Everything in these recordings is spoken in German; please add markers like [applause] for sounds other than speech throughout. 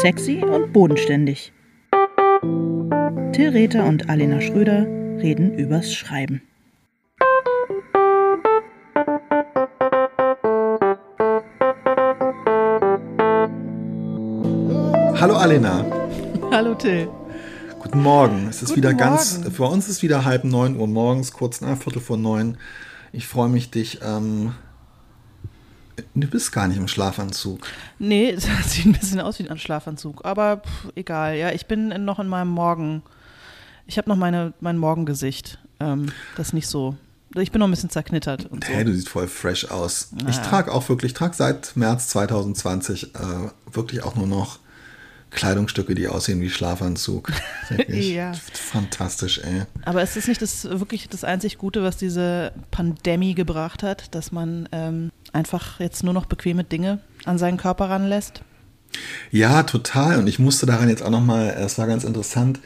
Sexy und bodenständig. Till Rether und Alena Schröder reden übers Schreiben. Hallo Alena. Hallo Till. Guten Morgen. Es ist Guten wieder ganz, Morgen. für uns ist wieder halb neun Uhr morgens, kurz nach Viertel vor neun. Ich freue mich, dich, ähm, du bist gar nicht im Schlafanzug. Nee, [laughs] es sieht ein bisschen aus wie ein Schlafanzug, aber pff, egal. Ja, ich bin noch in meinem Morgen. Ich habe noch meine, mein Morgengesicht. Ähm, das ist nicht so. Ich bin noch ein bisschen zerknittert und so. Hey, du siehst voll fresh aus. Ich Naja. trage auch wirklich, ich trage seit März 2020 äh, wirklich auch nur noch Kleidungsstücke, die aussehen wie Schlafanzug. [laughs] Ja. Fantastisch, ey. Aber ist das nicht das wirklich das einzig Gute, was diese Pandemie gebracht hat, dass man ähm, einfach jetzt nur noch bequeme Dinge an seinen Körper ranlässt? Ja, total. Und ich musste daran jetzt auch nochmal, es war ganz interessant,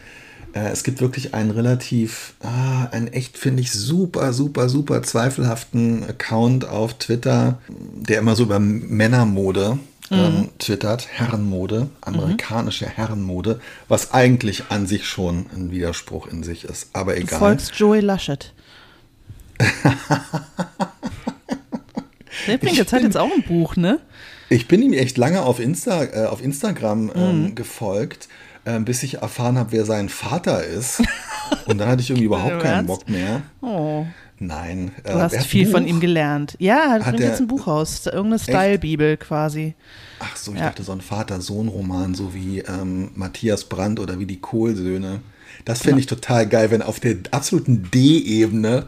äh, es gibt wirklich einen relativ, ah, einen echt, finde ich, super, super, super zweifelhaften Account auf Twitter, der immer so über Männermode ähm, twittert, Herrenmode, amerikanische Herrenmode, was eigentlich an sich schon ein Widerspruch in sich ist. Aber Du egal. folgst Joey Laschet. [laughs] Der bringt jetzt halt jetzt auch ein Buch, ne? Ich bin ihm echt lange auf, Insta, äh, auf Instagram ähm, Mhm. gefolgt, ähm, bis ich erfahren habe, wer sein Vater ist. [laughs] Und dann hatte ich irgendwie überhaupt keinen? Bock mehr. Oh, Nein. äh, du hast er hat viel von ihm gelernt. Ja, er Hat bringt jetzt ein Buch raus. Irgendeine Style-Bibel quasi. Ach so, ich Ja. dachte so ein Vater-Sohn-Roman, so wie ähm, Matthias Brandt oder wie die Kohlsöhne. Das fände ich total geil, wenn auf der absoluten D-Ebene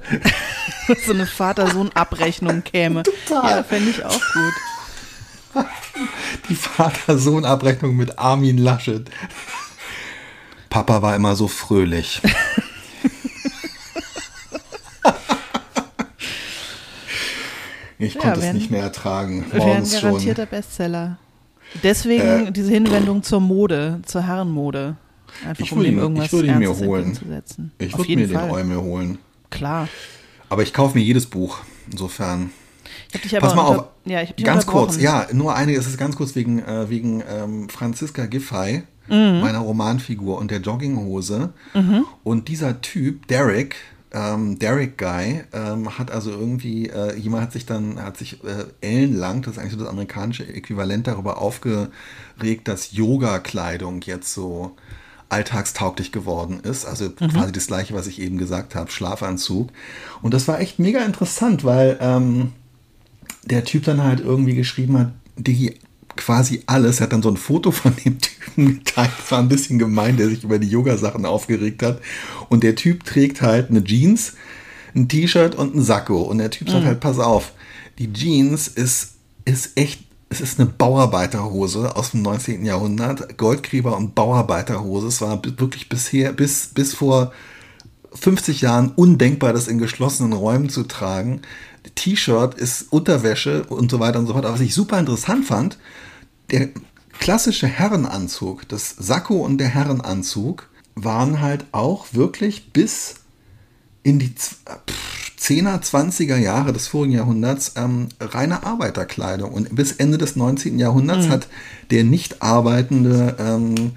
[laughs] so eine Vater-Sohn-Abrechnung käme. [laughs] Total. Ja, fände ich auch gut. [laughs] die Vater-Sohn-Abrechnung mit Armin Laschet. Papa war immer so fröhlich. Ich Ja, konnte es nicht mehr ertragen. Wäre ein Morgens schon. Äh. garantierter Bestseller. Deswegen diese Hinwendung zur Mode, zur Herrenmode. Einfach Ich um ihn- irgendwas ich würde ihn mir holen. Ich würde mir den Fall. Eumel holen. Klar. Aber ich kaufe mir jedes Buch. Insofern. Ich hab dich aber Pass mal auf. Ja, ganz kurz, ja, nur eine, es ist ganz kurz wegen, äh, wegen ähm, Franziska Giffey, Mhm. meiner Romanfigur und der Jogginghose. Und dieser Typ, Derek, ähm, Derek Guy, ähm, hat also irgendwie, äh, jemand hat sich dann, hat sich äh, ellenlang, das ist eigentlich so das amerikanische Äquivalent darüber aufgeregt, dass Yoga-Kleidung jetzt so alltagstauglich geworden ist. Also quasi das gleiche, was ich eben gesagt habe, Schlafanzug. Und das war echt mega interessant, weil ähm, der Typ dann halt irgendwie geschrieben hat, Digi, quasi alles. Er hat dann so ein Foto von dem Typen geteilt. Das war ein bisschen gemein, der sich über die Yoga-Sachen aufgeregt hat. Und der Typ trägt halt eine Jeans, ein T-Shirt und ein Sakko. Und der Typ sagt halt, pass auf, die Jeans ist, ist echt, es ist eine Bauarbeiterhose aus dem 19. Jahrhundert. Goldgräber und Bauarbeiterhose. Es war wirklich bisher, bis, bis vor 50 Jahren undenkbar, das in geschlossenen Räumen zu tragen. T-Shirt ist Unterwäsche und so weiter und so fort. Aber was ich super interessant fand, der klassische Herrenanzug, das Sakko und der Herrenanzug waren halt auch wirklich bis in die Z- pff, 10er, 20er Jahre des vorigen Jahrhunderts ähm, reine Arbeiterkleidung. Und bis Ende des 19. Jahrhunderts hat der nicht arbeitende ähm,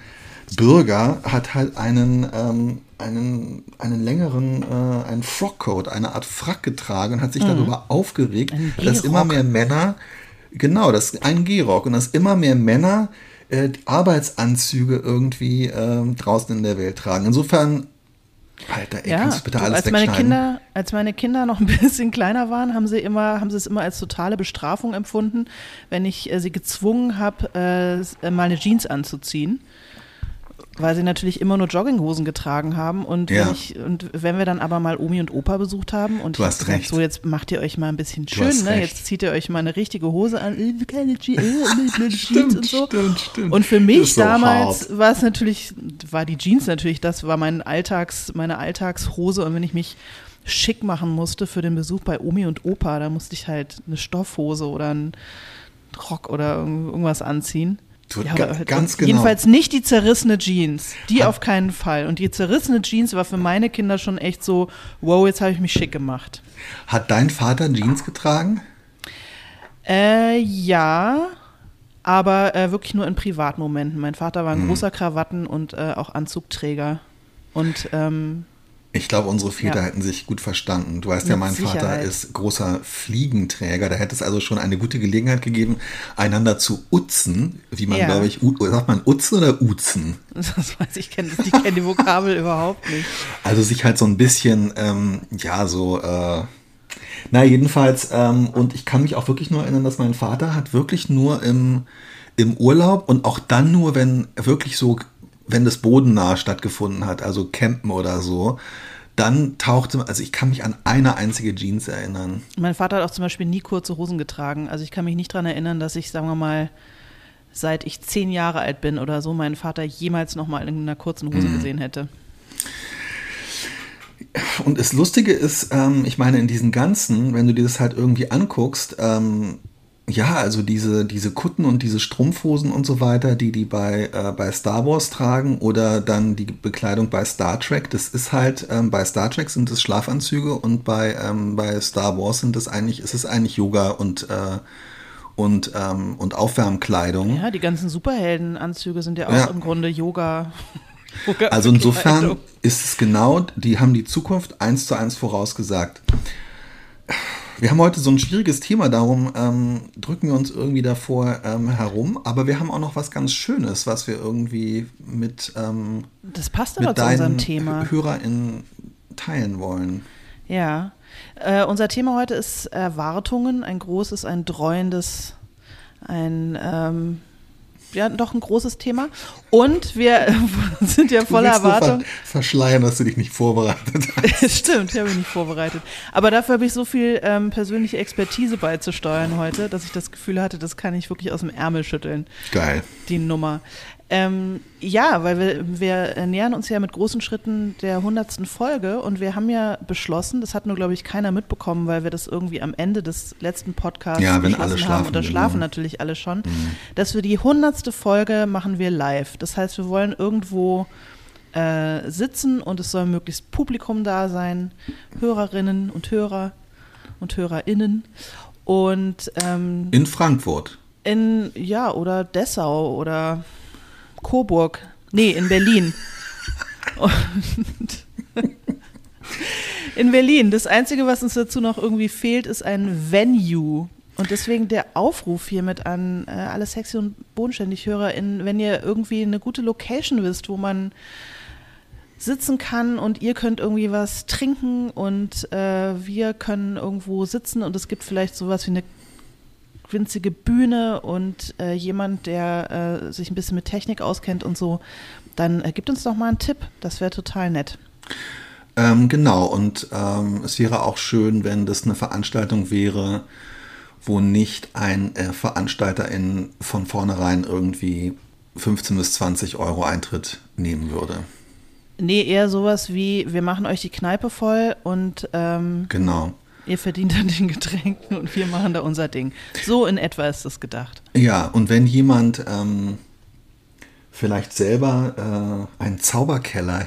Bürger hat halt einen, ähm, einen, einen längeren, äh, einen Frockcoat, eine Art Frack getragen und hat sich darüber aufgeregt, dass immer mehr Männer, genau, das ist ein Gehrock und dass immer mehr Männer äh, Arbeitsanzüge irgendwie ähm, draußen in der Welt tragen. Insofern, Alter, ey, Ja, kannst du bitte du, alles als meine? Kinder, als meine Kinder noch ein [laughs] bisschen kleiner waren, haben sie immer, haben sie es immer als totale Bestrafung empfunden, wenn ich äh, sie gezwungen habe, äh, äh, mal eine Jeans anzuziehen. Weil sie natürlich immer nur Jogginghosen getragen haben und, Ja. wenn ich, und wenn wir dann aber mal Omi und Opa besucht haben und Du ich hast gesagt, recht. so jetzt macht ihr euch mal ein bisschen schön, ne? recht. Jetzt zieht ihr euch mal eine richtige Hose an, äh, keine Je äh, [laughs] Jeans Stimmt, und so. stimmt, stimmt. Und für mich so damals hart. war es natürlich, war die Jeans natürlich, das war mein Alltags, meine Alltagshose. Und wenn ich mich schick machen musste für den Besuch bei Omi und Opa, da musste ich halt eine Stoffhose oder einen Rock oder irg- irgendwas anziehen. Ja, ganz genau. Jedenfalls nicht die zerrissene Jeans. Die auf keinen Fall. Und die zerrissene Jeans war für meine Kinder schon echt so, wow, jetzt habe ich mich schick gemacht. Hat dein Vater Jeans getragen? Äh, ja, aber äh, wirklich nur in Privatmomenten. Mein Vater war ein Mhm. großer Krawatten- und äh, auch Anzugträger. Und ähm, Ich glaube, unsere Väter Ja. hätten sich gut verstanden. Du weißt ja, Mit mein Vater Sicherheit. ist großer Fliegenträger. Da hätte es also schon eine gute Gelegenheit gegeben, einander zu utzen. Wie man, Ja. glaube ich, sagt man utzen oder uzen? das weiß ich, kenn, ich kenne die Vokabel [laughs] überhaupt nicht. Also sich halt so ein bisschen, ähm, ja, so, äh, na jedenfalls, ähm, und ich kann mich auch wirklich nur erinnern, dass mein Vater hat wirklich nur im, im Urlaub und auch dann nur, wenn wirklich so, wenn das bodennah stattgefunden hat, also Campen oder so, dann tauchte, also ich kann mich an eine einzige Jeans erinnern. Mein Vater hat auch zum Beispiel nie kurze Hosen getragen. Also ich kann mich nicht daran erinnern, dass ich, sagen wir mal, seit ich zehn Jahre alt bin oder so, meinen Vater jemals noch mal in einer kurzen Mhm. Hose gesehen hätte. Und das Lustige ist, ähm, ich meine, in diesen ganzen, wenn du dir das halt irgendwie anguckst, ähm, ja, also diese, diese Kutten und diese Strumpfhosen und so weiter, die die bei, äh, bei Star Wars tragen oder dann die Bekleidung bei Star Trek, das ist halt, ähm, bei Star Trek sind es Schlafanzüge und bei, ähm, bei Star Wars sind es eigentlich, ist es eigentlich Yoga und, äh, und, ähm, und Aufwärmkleidung. Ja, die ganzen Superheldenanzüge sind ja auch Ja. im Grunde Yoga. [laughs] Yoga Also insofern ist es genau, die haben die Zukunft eins zu eins vorausgesagt. Wir haben heute so ein schwieriges Thema, darum ähm, drücken wir uns irgendwie davor ähm, herum. Aber wir haben auch noch was ganz Schönes, was wir irgendwie mit, ähm, Das passt aber mit zu unserem deinen Thema. HörerInnen teilen wollen. Ja. Äh, unser Thema heute ist Erwartungen, ein großes, ein dreuendes, ein ähm, ja, doch ein großes Thema. Und wir [laughs] sind ja voller Erwartung. Ver verschleiern, dass du dich nicht vorbereitet [laughs] hast. Stimmt, ich habe mich nicht vorbereitet. Aber dafür habe ich so viel ähm, persönliche Expertise beizusteuern heute, dass ich das Gefühl hatte, das kann ich wirklich aus dem Ärmel schütteln, Geil. die Nummer. Ähm, ja, weil wir, wir nähern uns ja mit großen Schritten der hundertsten Folge und wir haben ja beschlossen, das hat nur, glaube ich, keiner mitbekommen, weil wir das irgendwie am Ende des letzten Podcasts Ja, wenn alle haben schlafen, und da genau. schlafen natürlich alle schon, dass wir die hundertste Folge machen wir live. Das heißt, wir wollen irgendwo äh, sitzen und es soll möglichst Publikum da sein, Hörerinnen und Hörer und Hörerinnen. Und ähm, In Frankfurt. in, ja, oder Dessau oder Coburg. Nee, in Berlin. Und [laughs] in Berlin. Das Einzige, was uns dazu noch irgendwie fehlt, ist ein Venue. Und deswegen der Aufruf hiermit an äh, alle sexy und bodenständig HörerInnen, wenn ihr irgendwie eine gute Location wisst, wo man sitzen kann und ihr könnt irgendwie was trinken und äh, wir können irgendwo sitzen und es gibt vielleicht sowas wie eine winzige Bühne und äh, jemand, der äh, sich ein bisschen mit Technik auskennt und so, dann äh, gibt uns doch mal einen Tipp. Das wäre total nett. Ähm, genau, und ähm, es wäre auch schön, wenn das eine Veranstaltung wäre, wo nicht ein äh, Veranstalter in, von vornherein irgendwie 15 bis 20 Euro Eintritt nehmen würde. Nee, eher sowas wie, wir machen euch die Kneipe voll und ähm, Genau. Ihr verdient an den Getränken und wir machen da unser Ding. So in etwa ist das gedacht. Ja, und wenn jemand ähm, vielleicht selber äh, einen Zauberkeller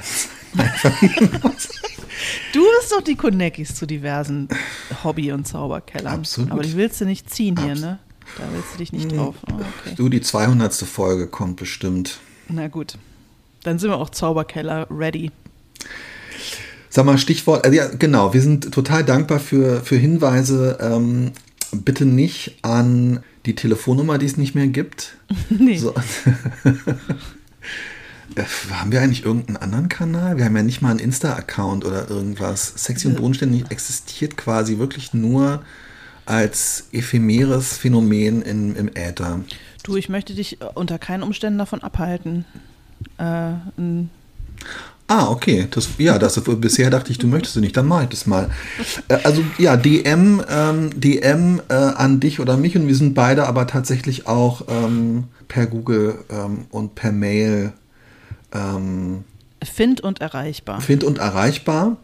[laughs] Du bist doch die Konekis zu diversen Hobby- und Zauberkellern. Absolut. Aber die willst du nicht ziehen hier, Abs- ne? Da willst du dich nicht drauf. Oh, okay. Du, die 200. Folge kommt bestimmt. Na gut. Dann sind wir auch Zauberkeller ready. Sag mal, Stichwort, also ja, genau, wir sind total dankbar für, für Hinweise. Ähm, bitte nicht an die Telefonnummer, die es nicht mehr gibt. [laughs] Nee. So. [laughs] Äh, haben wir eigentlich irgendeinen anderen Kanal? Wir haben ja nicht mal einen Insta-Account oder irgendwas. Sexy und Bodenständig existiert quasi wirklich nur als ephemeres Phänomen in, im Äther. Du, ich möchte dich äh, unter keinen Umständen davon abhalten. Äh, ein- Ah, okay. Das, ja, das, bisher dachte ich, du möchtest es nicht, dann mach ich das mal. Äh, also ja, DM, ähm, DM äh, an dich oder mich und wir sind beide aber tatsächlich auch ähm, per Google ähm, und per Mail ähm, find und erreichbar. find und erreichbar.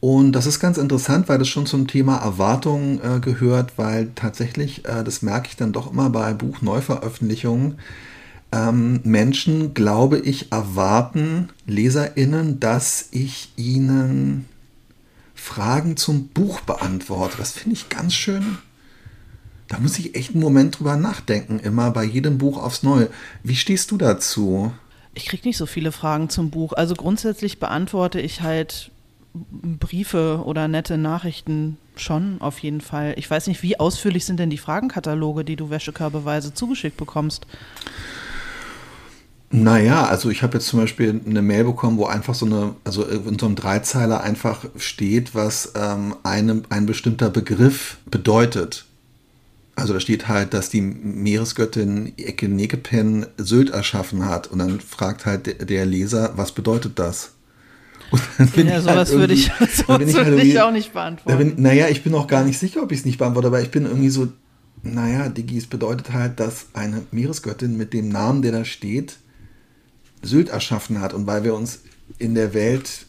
Und das ist ganz interessant, weil das schon zum Thema Erwartungen äh, gehört, weil tatsächlich, äh, das merke ich dann doch immer bei Buchneuveröffentlichungen, ähm, Menschen, glaube ich, erwarten, LeserInnen, dass ich ihnen Fragen zum Buch beantworte. Das finde ich ganz schön. Da muss ich echt einen Moment drüber nachdenken, immer bei jedem Buch aufs Neue. Wie stehst du dazu? Ich kriege nicht so viele Fragen zum Buch. Also grundsätzlich beantworte ich halt Briefe oder nette Nachrichten schon, auf jeden Fall. Ich weiß nicht, wie ausführlich sind denn die Fragenkataloge, die du wäschekörbeweise zugeschickt bekommst? Naja, also ich habe jetzt zum Beispiel eine Mail bekommen, wo einfach so eine, also in so einem Dreizeiler einfach steht, was ähm, eine, ein bestimmter Begriff bedeutet. Also da steht halt, dass die Meeresgöttin Ekenekepen Sylt erschaffen hat. Und dann fragt halt der Leser, was bedeutet das? ja, sowas halt würde ich, [laughs] sowas ich, halt ich auch nicht beantworten. Bin, naja, ich bin auch gar nicht sicher, ob ich es nicht beantworte, aber ich bin irgendwie so, naja, Digi, es bedeutet halt, dass eine Meeresgöttin mit dem Namen, der da steht, Sylt erschaffen hat und weil wir uns in der Welt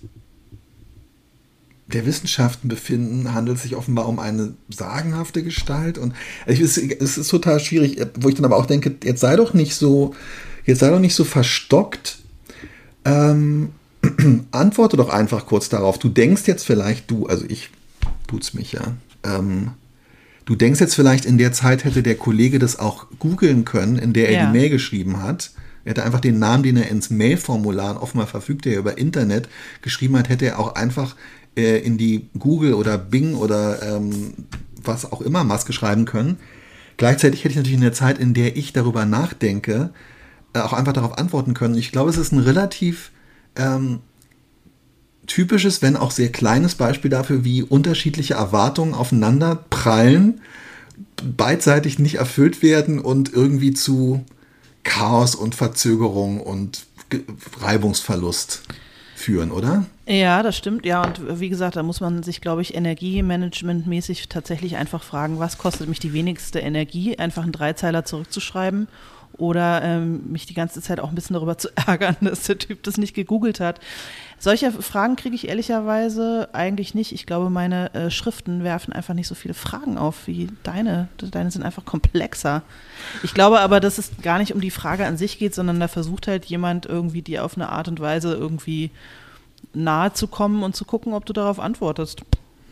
der Wissenschaften befinden, handelt es sich offenbar um eine sagenhafte Gestalt. Und es ist, es ist total schwierig, wo ich dann aber auch denke, jetzt sei doch nicht so, jetzt sei doch nicht so verstockt. Ähm, [clears throat] antworte doch einfach kurz darauf. Du denkst jetzt vielleicht, du, also ich tut's mich ja. Ähm, du denkst jetzt vielleicht, in der Zeit hätte der Kollege das auch googeln können, in der er ja. die Mail geschrieben hat. Er hätte einfach den Namen, den er ins Mailformular offenbar verfügt, der über Internet geschrieben hat, hätte er auch einfach äh, in die Google oder Bing oder ähm, was auch immer Maske schreiben können. Gleichzeitig hätte ich natürlich in der Zeit, in der ich darüber nachdenke, äh, auch einfach darauf antworten können. Ich glaube, es ist ein relativ ähm, typisches, wenn auch sehr kleines Beispiel dafür, wie unterschiedliche Erwartungen aufeinander prallen, beidseitig nicht erfüllt werden und irgendwie zu Chaos und Verzögerung und Reibungsverlust führen, oder? Ja, das stimmt. Ja, und wie gesagt, da muss man sich, glaube ich, energiemanagementmäßig tatsächlich einfach fragen, was kostet mich die wenigste Energie, einfach einen Dreizeiler zurückzuschreiben oder ähm, mich die ganze Zeit auch ein bisschen darüber zu [laughs] ärgern, dass der Typ das nicht gegoogelt hat. Solche Fragen kriege ich ehrlicherweise eigentlich nicht. Ich glaube, meine äh, Schriften werfen einfach nicht so viele Fragen auf wie deine. Deine sind einfach komplexer. Ich glaube aber, dass es gar nicht um die Frage an sich geht, sondern da versucht halt jemand irgendwie dir auf eine Art und Weise irgendwie nahe zu kommen und zu gucken, ob du darauf antwortest.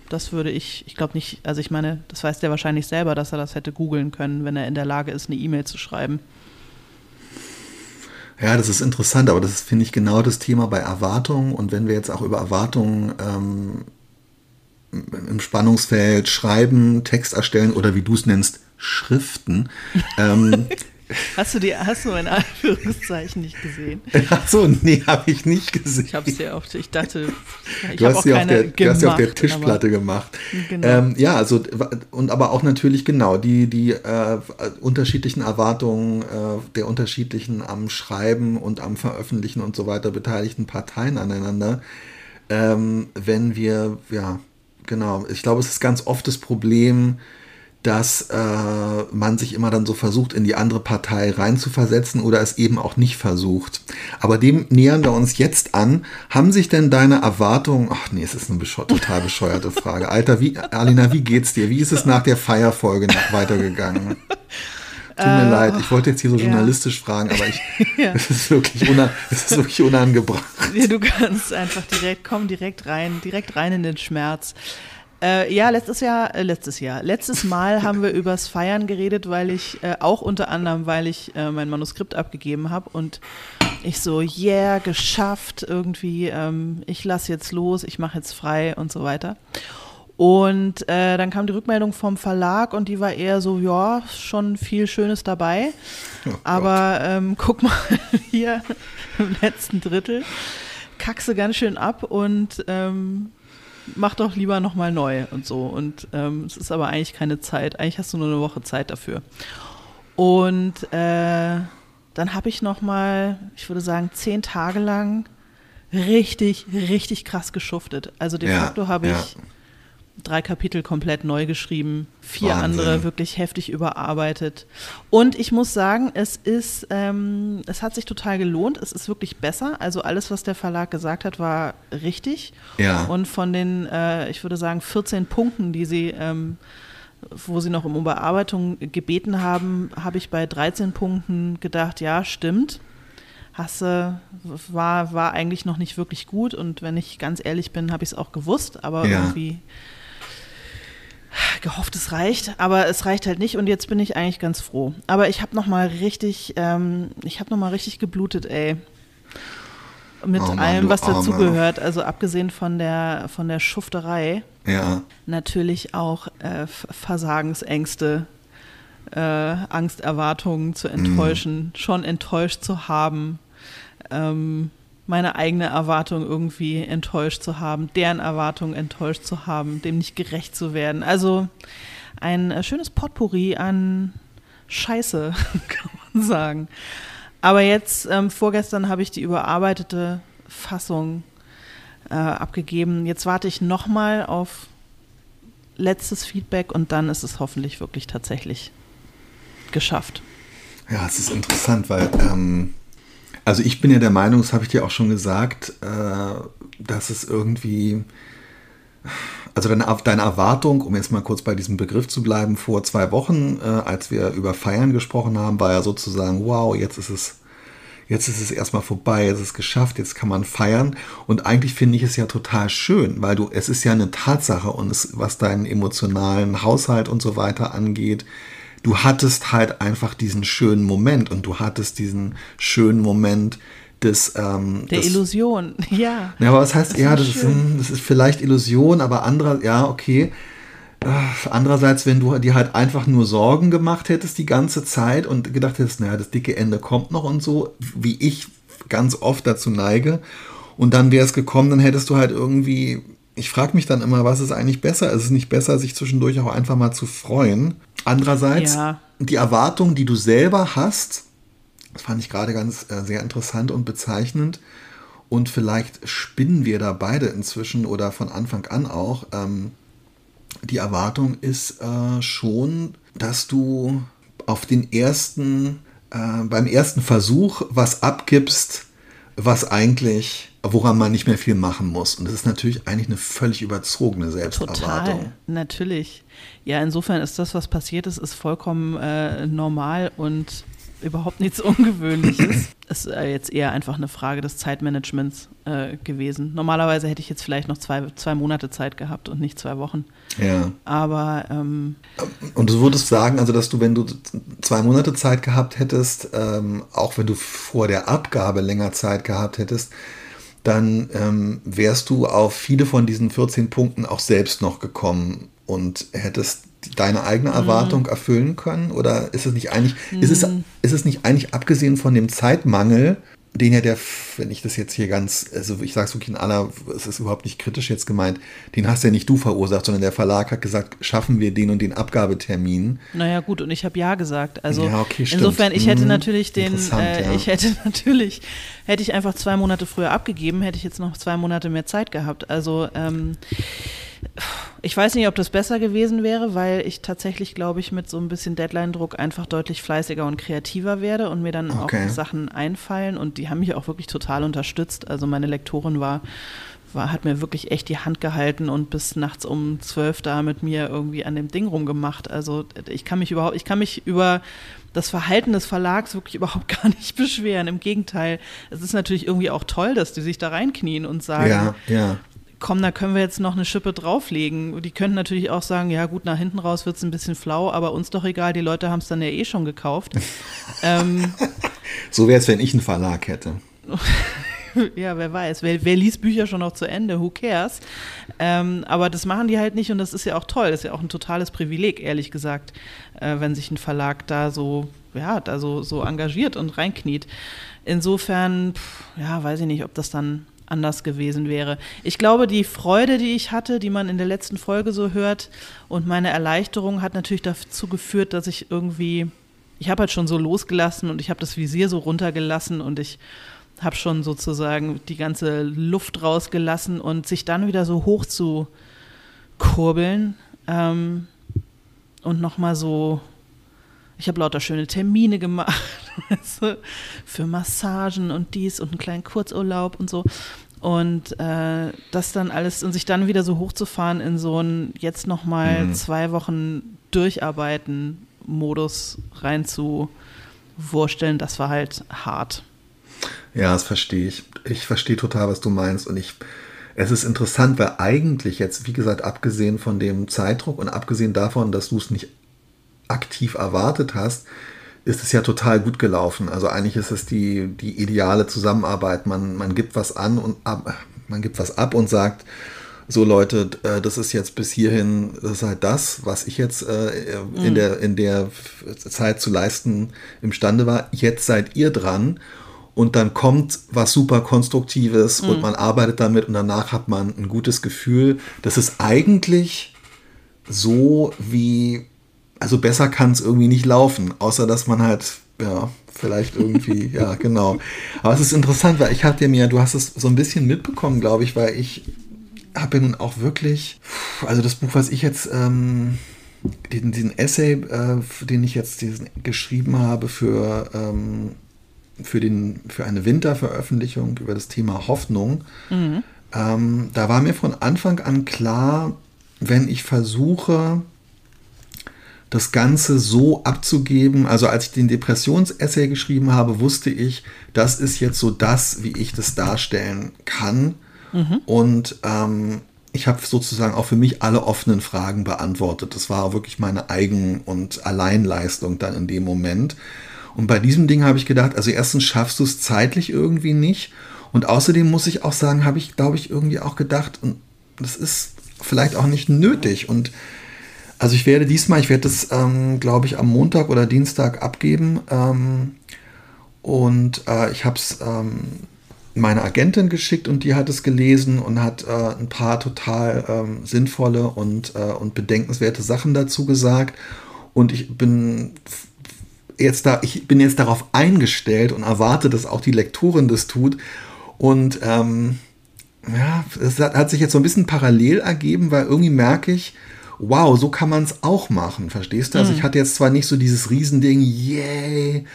Das würde ich, ich glaube nicht, also ich meine, das weiß der wahrscheinlich selber, dass er das hätte googeln können, wenn er in der Lage ist, eine E-Mail zu schreiben. Ja, das ist interessant, aber das finde ich, genau das Thema bei Erwartungen. Und wenn wir jetzt auch über Erwartungen ähm, im Spannungsfeld schreiben, Text erstellen oder wie du es nennst, Schriften, ähm, [laughs] Hast du die, hast du mein Anführungszeichen nicht gesehen? Ach so, nee, habe ich nicht gesehen. Ich habe es ja auch, ich dachte, [laughs] ich du hast sie auf der, du hast sie auf der Tischplatte gemacht. Genau. Ähm, ja, also und aber auch natürlich genau die die äh, unterschiedlichen Erwartungen äh, der unterschiedlichen am Schreiben und am Veröffentlichen und so weiter beteiligten Parteien aneinander. Ähm, wenn wir ja genau, ich glaube, es ist ganz oft das Problem dass äh, man sich immer dann so versucht, in die andere Partei reinzuversetzen oder es eben auch nicht versucht. Aber dem nähern wir uns jetzt an. Haben sich denn deine Erwartungen, ach nee, es ist eine bescheu total bescheuerte Frage. Alter, wie, Alina, wie geht's dir? Wie ist es nach der Feierfolge weitergegangen? Tut mir äh, leid, ich wollte jetzt hier so ja. journalistisch fragen, aber ich, [laughs] ja. es, ist wirklich es ist wirklich unangebracht. Ja, du kannst einfach direkt, komm direkt rein, direkt rein in den Schmerz. Äh, ja, letztes Jahr, äh, letztes Jahr, letztes Mal haben wir übers Feiern geredet, weil ich äh, auch unter anderem, weil ich äh, mein Manuskript abgegeben habe und ich so, yeah, geschafft, irgendwie, ähm, ich lasse jetzt los, ich mache jetzt frei und so weiter. Und äh, dann kam die Rückmeldung vom Verlag und die war eher so, ja, schon viel Schönes dabei. Oh aber ähm, guck mal [laughs] hier im letzten Drittel, kackse ganz schön ab und ähm, mach doch lieber nochmal neu und so. Und ähm, es ist aber eigentlich keine Zeit. Eigentlich hast du nur eine Woche Zeit dafür. Und äh, dann habe ich nochmal, ich würde sagen, zehn Tage lang richtig, richtig krass geschuftet. Also de facto ja, habe ich ja drei Kapitel komplett neu geschrieben, vier Wahnsinn. andere wirklich heftig überarbeitet. Und ich muss sagen, es ist, ähm, es hat sich total gelohnt. Es ist wirklich besser. Also alles, was der Verlag gesagt hat, war richtig. Ja. Und von den, äh, ich würde sagen, 14 Punkten, die sie ähm, wo sie noch um Überarbeitung gebeten haben, habe ich bei 13 Punkten gedacht, ja, stimmt. Hasse war, war eigentlich noch nicht wirklich gut und wenn ich ganz ehrlich bin, habe ich es auch gewusst, aber ja. irgendwie gehofft, es reicht, aber es reicht halt nicht und jetzt bin ich eigentlich ganz froh. Aber ich habe noch mal richtig, ähm, ich habe noch mal richtig geblutet, ey. Mit Oh Mann, allem, was dazugehört. Also abgesehen von der von der Schufterei, Ja. natürlich auch äh, Versagensängste, äh, Angst, Erwartungen zu enttäuschen, schon enttäuscht zu haben, ähm, meine eigene Erwartung irgendwie enttäuscht zu haben, deren Erwartung enttäuscht zu haben, dem nicht gerecht zu werden. Also ein äh, schönes Potpourri an Scheiße, [laughs] kann man sagen. Aber jetzt, ähm, vorgestern habe ich die überarbeitete Fassung äh, abgegeben. Jetzt warte ich nochmal auf letztes Feedback und dann ist es hoffentlich wirklich tatsächlich geschafft. Ja, es ist interessant, weil, ähm, also ich bin ja der Meinung, das habe ich dir auch schon gesagt, äh, dass es irgendwie, also deine, deine Erwartung, um jetzt mal kurz bei diesem Begriff zu bleiben, vor zwei Wochen, äh, als wir über Feiern gesprochen haben, war ja sozusagen, wow, jetzt ist es, jetzt ist es erstmal vorbei, jetzt ist es geschafft, jetzt kann man feiern. Und eigentlich finde ich es ja total schön, weil du, es ist ja eine Tatsache und es, was deinen emotionalen Haushalt und so weiter angeht, du hattest halt einfach diesen schönen Moment und du hattest diesen schönen Moment des, ähm, Der des, Illusion, [laughs] ja. ja, aber was heißt, Das ja, ist das ist, das ist vielleicht Illusion, aber anderer, ja, okay. Äh, Andererseits, wenn du dir halt einfach nur Sorgen gemacht hättest die ganze Zeit und gedacht hättest, naja, das dicke Ende kommt noch und so, wie ich ganz oft dazu neige, und dann wäre es gekommen, dann hättest du halt irgendwie, ich frage mich dann immer, was ist eigentlich besser? Ist es nicht besser, sich zwischendurch auch einfach mal zu freuen? Andererseits, Ja. die Erwartung, die du selber hast, das fand ich gerade ganz äh, sehr interessant und bezeichnend. Und vielleicht spinnen wir da beide inzwischen oder von Anfang an auch. Ähm, die Erwartung ist äh, schon, dass du auf den ersten, äh, beim ersten Versuch was abgibst, was eigentlich, woran man nicht mehr viel machen muss. Und das ist natürlich eigentlich eine völlig überzogene Selbsterwartung. Total, natürlich. Ja, insofern ist das, was passiert ist, ist vollkommen äh, normal und überhaupt nichts [laughs] Ungewöhnliches. ist äh, jetzt eher einfach eine Frage des Zeitmanagements äh, gewesen. Normalerweise hätte ich jetzt vielleicht noch zwei, zwei Monate Zeit gehabt und nicht zwei Wochen. Ja. Aber ähm, Und du würdest sagen, also dass du, wenn du zwei Monate Zeit gehabt hättest, ähm, auch wenn du vor der Abgabe länger Zeit gehabt hättest, dann ähm, wärst du auf viele von diesen 14 Punkten auch selbst noch gekommen und hättest deine eigene Erwartung erfüllen können? Oder ist es nicht eigentlich, ist, es, ist es nicht eigentlich abgesehen von dem Zeitmangel, den ja der, wenn ich das jetzt hier ganz, also ich sage es wirklich in aller, es ist überhaupt nicht kritisch jetzt gemeint, den hast ja nicht du verursacht, sondern der Verlag hat gesagt, schaffen wir den und den Abgabetermin. naja, gut, und ich habe Ja gesagt. Also Ja, okay, insofern, ich hätte Mhm. natürlich den, äh, ja. ich hätte [laughs] natürlich, hätte ich einfach zwei Monate früher abgegeben, hätte ich jetzt noch zwei Monate mehr Zeit gehabt. Also ähm, ich weiß nicht, ob das besser gewesen wäre, weil ich tatsächlich, glaube ich, mit so ein bisschen Deadline-Druck einfach deutlich fleißiger und kreativer werde und mir dann Okay. auch Sachen einfallen und die haben mich auch wirklich total unterstützt. Also meine Lektorin war, war, hat mir wirklich echt die Hand gehalten und bis nachts um zwölf da mit mir irgendwie an dem Ding rumgemacht. Also ich kann mich überhaupt, ich kann mich über das Verhalten des Verlags wirklich [laughs] überhaupt gar nicht beschweren. Im Gegenteil, es ist natürlich irgendwie auch toll, dass die sich da reinknien und sagen, Ja, ja. Komm, da können wir jetzt noch eine Schippe drauflegen. Die könnten natürlich auch sagen, ja gut, nach hinten raus wird es ein bisschen flau, aber uns doch egal, die Leute haben es dann ja eh schon gekauft. [laughs] ähm, So wäre es, wenn ich einen Verlag hätte. [laughs] ja, wer weiß, wer, wer liest Bücher schon noch zu Ende, who cares? Ähm, aber das machen die halt nicht und das ist ja auch toll, das ist ja auch ein totales Privileg, ehrlich gesagt, äh, wenn sich ein Verlag da so, ja, da so, so engagiert und reinkniet. Insofern, pff, ja, weiß ich nicht, ob das dann anders gewesen wäre. Ich glaube, die Freude, die ich hatte, die man in der letzten Folge so hört und meine Erleichterung hat natürlich dazu geführt, dass ich irgendwie, ich habe halt schon so losgelassen und ich habe das Visier so runtergelassen und ich habe schon sozusagen die ganze Luft rausgelassen und sich dann wieder so hoch zu kurbeln ähm, und nochmal so, ich habe lauter schöne Termine gemacht [laughs] für Massagen und dies und einen kleinen Kurzurlaub und so. Und äh, das dann alles und sich dann wieder so hochzufahren in so ein jetzt nochmal Mhm. zwei Wochen durcharbeiten Modus reinzuwursteln, das war halt hart. Ja, das verstehe ich. Ich verstehe total, was du meinst. Und ich, es ist interessant, weil eigentlich jetzt, wie gesagt, abgesehen von dem Zeitdruck und abgesehen davon, dass du es nicht aktiv erwartet hast, ist es ja total gut gelaufen. Also eigentlich ist es die, die ideale Zusammenarbeit. Man, man gibt was an und ab, man gibt was ab und sagt, so Leute, äh, das ist jetzt bis hierhin, das ist halt das, was ich jetzt äh, in, mhm. der, in der Zeit zu leisten imstande war. Jetzt seid ihr dran und dann kommt was super Konstruktives mhm. und man arbeitet damit und danach hat man ein gutes Gefühl. Das ist eigentlich so wie, also besser kann es irgendwie nicht laufen, außer dass man halt, ja, vielleicht irgendwie, [laughs] ja, genau. Aber es ist interessant, weil ich hatte mir, du hast es so ein bisschen mitbekommen, glaube ich, weil ich habe ja nun auch wirklich, also das Buch, was ich jetzt, ähm, den, diesen Essay, äh, den ich jetzt diesen geschrieben habe für ähm, für, den, für eine Winterveröffentlichung über das Thema Hoffnung. Mhm. Ähm, da war mir von Anfang an klar, wenn ich versuche, das Ganze so abzugeben, also als ich den Depressionsessay geschrieben habe, wusste ich, das ist jetzt so das, wie ich das darstellen kann. Mhm. Und ähm, ich habe sozusagen auch für mich alle offenen Fragen beantwortet. Das war wirklich meine Eigen- und Alleinleistung dann in dem Moment. Und bei diesem Ding habe ich gedacht, also erstens schaffst du es zeitlich irgendwie nicht. Und außerdem muss ich auch sagen, habe ich, glaube ich, irgendwie auch gedacht, und das ist vielleicht auch nicht nötig. Und also ich werde diesmal, ich werde das, ähm, glaube ich, am Montag oder Dienstag abgeben. Ähm, und äh, ich habe es ähm, meiner Agentin geschickt und die hat es gelesen und hat äh, ein paar total ähm, sinnvolle und, äh, und bedenkenswerte Sachen dazu gesagt. Und ich bin jetzt da, ich bin jetzt darauf eingestellt und erwarte, dass auch die Lektorin das tut. Und ähm, ja, es hat, hat, sich jetzt so ein bisschen parallel ergeben, weil irgendwie merke ich, wow, so kann man es auch machen, verstehst du? Also mhm. ich hatte jetzt zwar nicht so dieses Riesending, yay,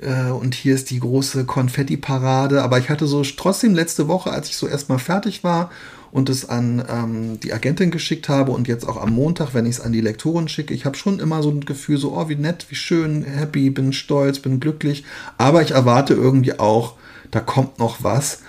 äh, und hier ist die große Konfetti-Parade, aber ich hatte so trotzdem letzte Woche, als ich so erstmal fertig war und es an ähm, die Agentin geschickt habe und jetzt auch am Montag, wenn ich es an die Lektorin schicke, ich habe schon immer so ein Gefühl, so, oh, wie nett, wie schön, happy, bin stolz, bin glücklich, aber ich erwarte irgendwie auch, da kommt noch was.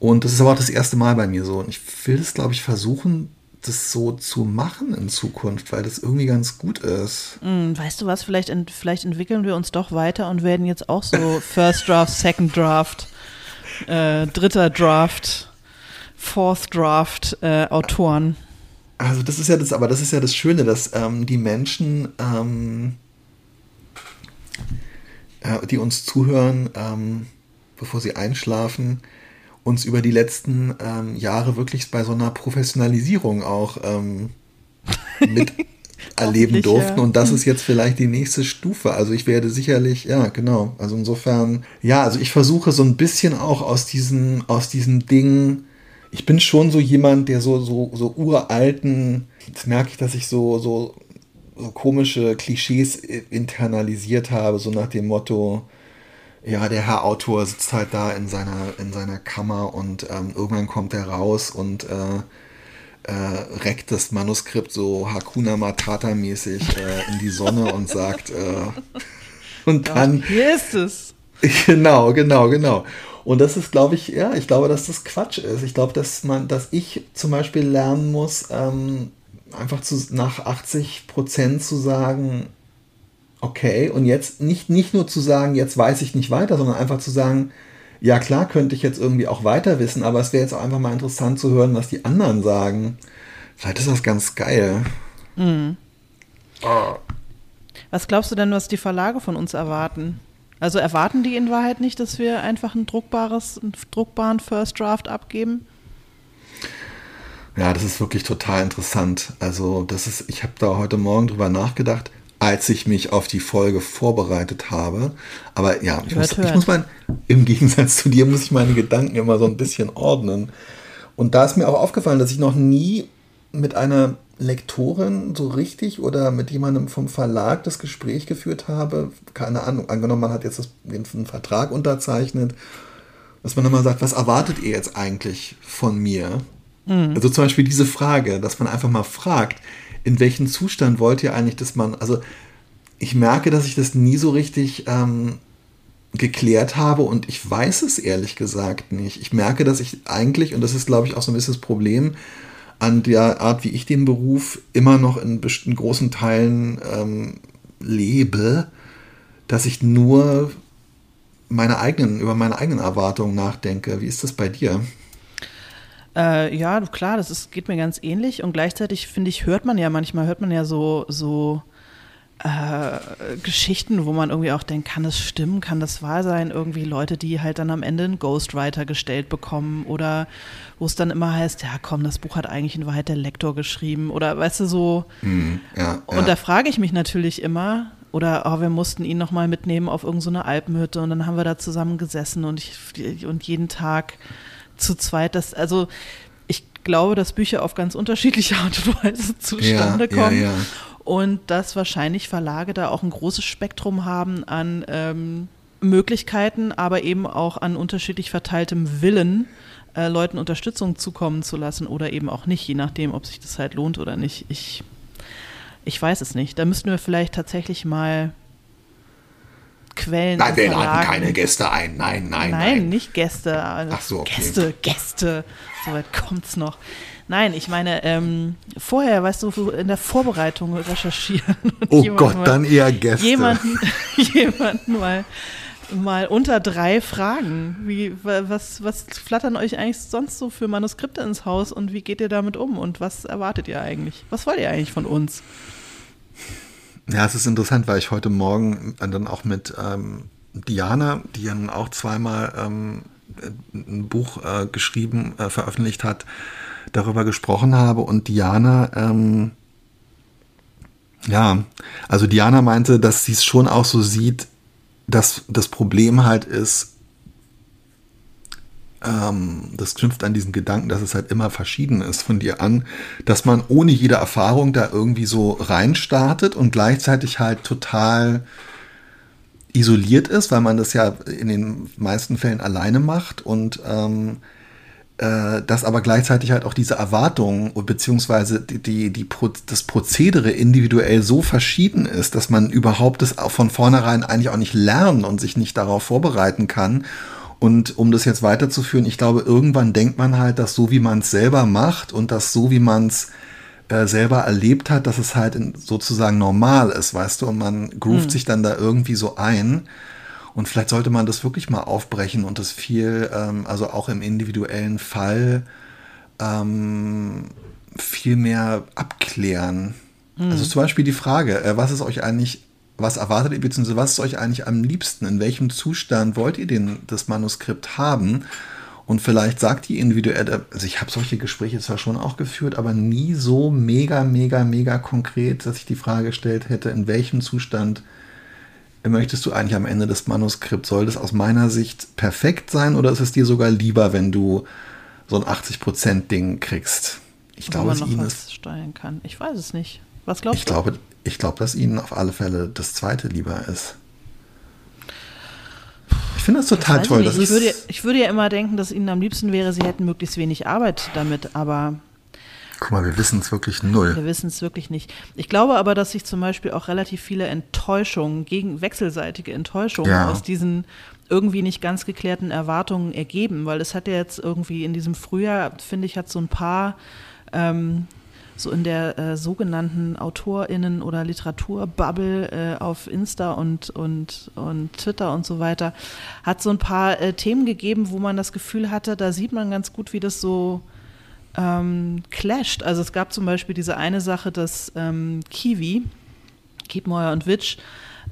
Und das ist aber auch das erste Mal bei mir so. Und ich will es, glaube ich, versuchen, das so zu machen in Zukunft, weil das irgendwie ganz gut ist. Mm, weißt du was, vielleicht, ent vielleicht entwickeln wir uns doch weiter und werden jetzt auch so [laughs] First Draft, Second Draft, äh, dritter Draft Fourth Draft äh, Autoren. Also das ist ja das, aber das ist ja das Schöne, dass ähm, die Menschen, ähm, äh, die uns zuhören, ähm, bevor sie einschlafen, uns über die letzten ähm, Jahre wirklich bei so einer Professionalisierung auch ähm, [laughs] mit erleben durften. Und das ist jetzt vielleicht die nächste Stufe. Also ich werde sicherlich, ja, genau. Also insofern, ja, also ich versuche so ein bisschen auch aus diesem, aus diesem Ding ich bin schon so jemand, der so, so, so uralten, jetzt merke ich, dass ich so, so, so komische Klischees internalisiert habe, so nach dem Motto, ja, der Herr Autor sitzt halt da in seiner, in seiner Kammer und ähm, irgendwann kommt er raus und äh, äh, reckt das Manuskript so Hakuna Matata-mäßig äh, in die Sonne und sagt, äh, [laughs] und dann. Ja, hier ist es. [laughs] Genau, genau, genau. Und das ist, glaube ich, ja, ich glaube, dass das Quatsch ist. Ich glaube, dass man, dass ich zum Beispiel lernen muss, ähm, einfach zu, nach 80 Prozent zu sagen, okay, und jetzt nicht, nicht nur zu sagen, jetzt weiß ich nicht weiter, sondern einfach zu sagen, ja klar könnte ich jetzt irgendwie auch weiter wissen, aber es wäre jetzt auch einfach mal interessant zu hören, was die anderen sagen. Vielleicht ist das ganz geil. Mhm. Oh. Was glaubst du denn, was die Verlage von uns erwarten? Also erwarten die in Wahrheit nicht, dass wir einfach ein druckbares, einen druckbaren First Draft abgeben? Ja, das ist wirklich total interessant. Also, das ist, ich habe da heute Morgen drüber nachgedacht, als ich mich auf die Folge vorbereitet habe. Aber ja, ich, hört, muss, hört. ich muss mal, im Gegensatz zu dir, muss ich meine Gedanken immer so ein bisschen ordnen. Und da ist mir auch aufgefallen, dass ich noch nie mit einer Lektorin so richtig oder mit jemandem vom Verlag das Gespräch geführt habe, keine Ahnung, angenommen, man hat jetzt das, den, den Vertrag unterzeichnet, dass man dann mal sagt, was erwartet ihr jetzt eigentlich von mir? Mhm. Also zum Beispiel diese Frage, dass man einfach mal fragt, in welchen Zustand wollt ihr eigentlich, dass man, also ich merke, dass ich das nie so richtig ähm, geklärt habe und ich weiß es ehrlich gesagt nicht. Ich merke, dass ich eigentlich, und das ist, glaube ich, auch so ein bisschen das Problem, an der Art, wie ich den Beruf immer noch in bestimmten großen Teilen ähm, lebe, dass ich nur meine eigenen, über meine eigenen Erwartungen nachdenke. Wie ist das bei dir? Äh, ja, klar, das ist, geht mir ganz ähnlich und gleichzeitig finde ich, hört man ja manchmal, hört man ja so, so äh, Geschichten, wo man irgendwie auch denkt, kann das stimmen, kann das wahr sein? Irgendwie Leute, die halt dann am Ende einen Ghostwriter gestellt bekommen oder wo es dann immer heißt, ja komm, das Buch hat eigentlich in Wahrheit der Lektor geschrieben oder weißt du so. Mm, ja, und ja. da frage ich mich natürlich immer, oder oh, wir mussten ihn nochmal mitnehmen auf irgendeine so Alpenhütte und dann haben wir da zusammen gesessen und, ich, und jeden Tag zu zweit. Das, also ich glaube, dass Bücher auf ganz unterschiedliche Art und Weise zustande ja, kommen. Ja, ja. Und dass wahrscheinlich Verlage da auch ein großes Spektrum haben an ähm, Möglichkeiten, aber eben auch an unterschiedlich verteiltem Willen, äh, Leuten Unterstützung zukommen zu lassen oder eben auch nicht, je nachdem, ob sich das halt lohnt oder nicht. Ich ich weiß es nicht. Da müssten wir vielleicht tatsächlich mal Quellen. Nein, wir laden keine Gäste ein. Nein, nein, nein. Nein, nicht Gäste. Ach so, okay. Gäste, Gäste. Soweit kommt es noch. Nein, ich meine, ähm, vorher, weißt du, in der Vorbereitung recherchieren. [laughs] oh Gott, mal, dann eher Gäste. Jemanden, [laughs] jemanden mal, mal unter drei Fragen. Wie, was, was flattern euch eigentlich sonst so für Manuskripte ins Haus und wie geht ihr damit um und was erwartet ihr eigentlich? Was wollt ihr eigentlich von uns? Ja, es ist interessant, weil ich heute Morgen dann auch mit ähm, Diana, die ja nun auch zweimal ähm, ein Buch äh, geschrieben, äh, veröffentlicht hat, darüber gesprochen habe. Und Diana, ähm, ja, also Diana meinte, dass sie es schon auch so sieht, dass das Problem halt ist, ähm, das knüpft an diesen Gedanken, dass es halt immer verschieden ist von dir an, dass man ohne jede Erfahrung da irgendwie so reinstartet und gleichzeitig halt total isoliert ist, weil man das ja in den meisten Fällen alleine macht und ähm, äh, dass aber gleichzeitig halt auch diese Erwartungen beziehungsweise die, die, die Pro das Prozedere individuell so verschieden ist, dass man überhaupt das von vornherein eigentlich auch nicht lernen und sich nicht darauf vorbereiten kann und um das jetzt weiterzuführen, ich glaube, irgendwann denkt man halt, dass so wie man es selber macht und dass so wie man es äh, selber erlebt hat, dass es halt sozusagen normal ist, weißt du, und man groovt mhm. sich dann da irgendwie so ein. Und vielleicht sollte man das wirklich mal aufbrechen und das viel, ähm, also auch im individuellen Fall, ähm, viel mehr abklären. Mhm. Also zum Beispiel die Frage, äh, was ist euch eigentlich was erwartet ihr, beziehungsweise was ist euch eigentlich am liebsten? In welchem Zustand wollt ihr den, das Manuskript haben? Und vielleicht sagt die individuell, also ich habe solche Gespräche zwar schon auch geführt, aber nie so mega, mega, mega konkret, dass ich die Frage gestellt hätte, in welchem Zustand möchtest du eigentlich am Ende des Manuskripts? Soll das aus meiner Sicht perfekt sein oder ist es dir sogar lieber, wenn du so ein 80%-Ding kriegst? Ich glaube, es ihnen ist. steuern kann. Ich weiß es nicht. Was glaubst ich du? Glaube, ich glaube, dass ihnen auf alle Fälle das zweite lieber ist. Ich finde das total toll. Das ich, würde, ich würde ja immer denken, dass ihnen am liebsten wäre, sie hätten möglichst wenig Arbeit damit, aber. Guck mal, wir wissen es wirklich null. Wir wissen es wirklich nicht. Ich glaube aber, dass sich zum Beispiel auch relativ viele Enttäuschungen, gegen wechselseitige Enttäuschungen ja. aus diesen irgendwie nicht ganz geklärten Erwartungen ergeben, weil es hat ja jetzt irgendwie in diesem Frühjahr, finde ich, hat so ein paar ähm, so in der äh, sogenannten AutorInnen- oder Literaturbubble äh, auf Insta und, und, und Twitter und so weiter, hat so ein paar äh, Themen gegeben, wo man das Gefühl hatte, da sieht man ganz gut, wie das so ähm, clasht. Also es gab zum Beispiel diese eine Sache, dass ähm, Kiwi, Kiepmeuer und Witsch,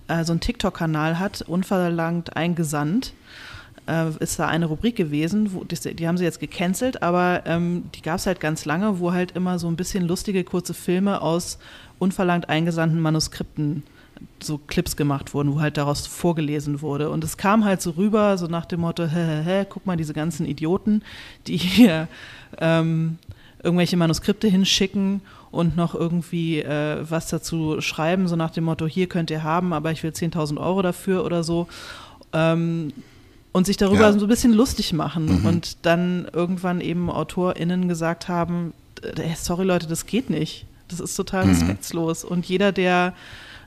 äh, so einen TikTok-Kanal hat, unverlangt eingesandt äh, ist da eine Rubrik gewesen, wo, die, die haben sie jetzt gecancelt, aber ähm, die gab es halt ganz lange, wo halt immer so ein bisschen lustige kurze Filme aus unverlangt eingesandten Manuskripten so Clips gemacht wurden, wo halt daraus vorgelesen wurde. Und es kam halt so rüber, so nach dem Motto, hä, hä, hä, guck mal, diese ganzen Idioten, die hier ähm, irgendwelche Manuskripte hinschicken und noch irgendwie äh, was dazu schreiben, so nach dem Motto, hier könnt ihr haben, aber ich will 10.000 Euro dafür oder so. Ähm, und sich darüber ja. so ein bisschen lustig machen mhm. und dann irgendwann eben AutorInnen gesagt haben, äh, sorry Leute, das geht nicht. Das ist total mhm. respektslos. Und jeder, der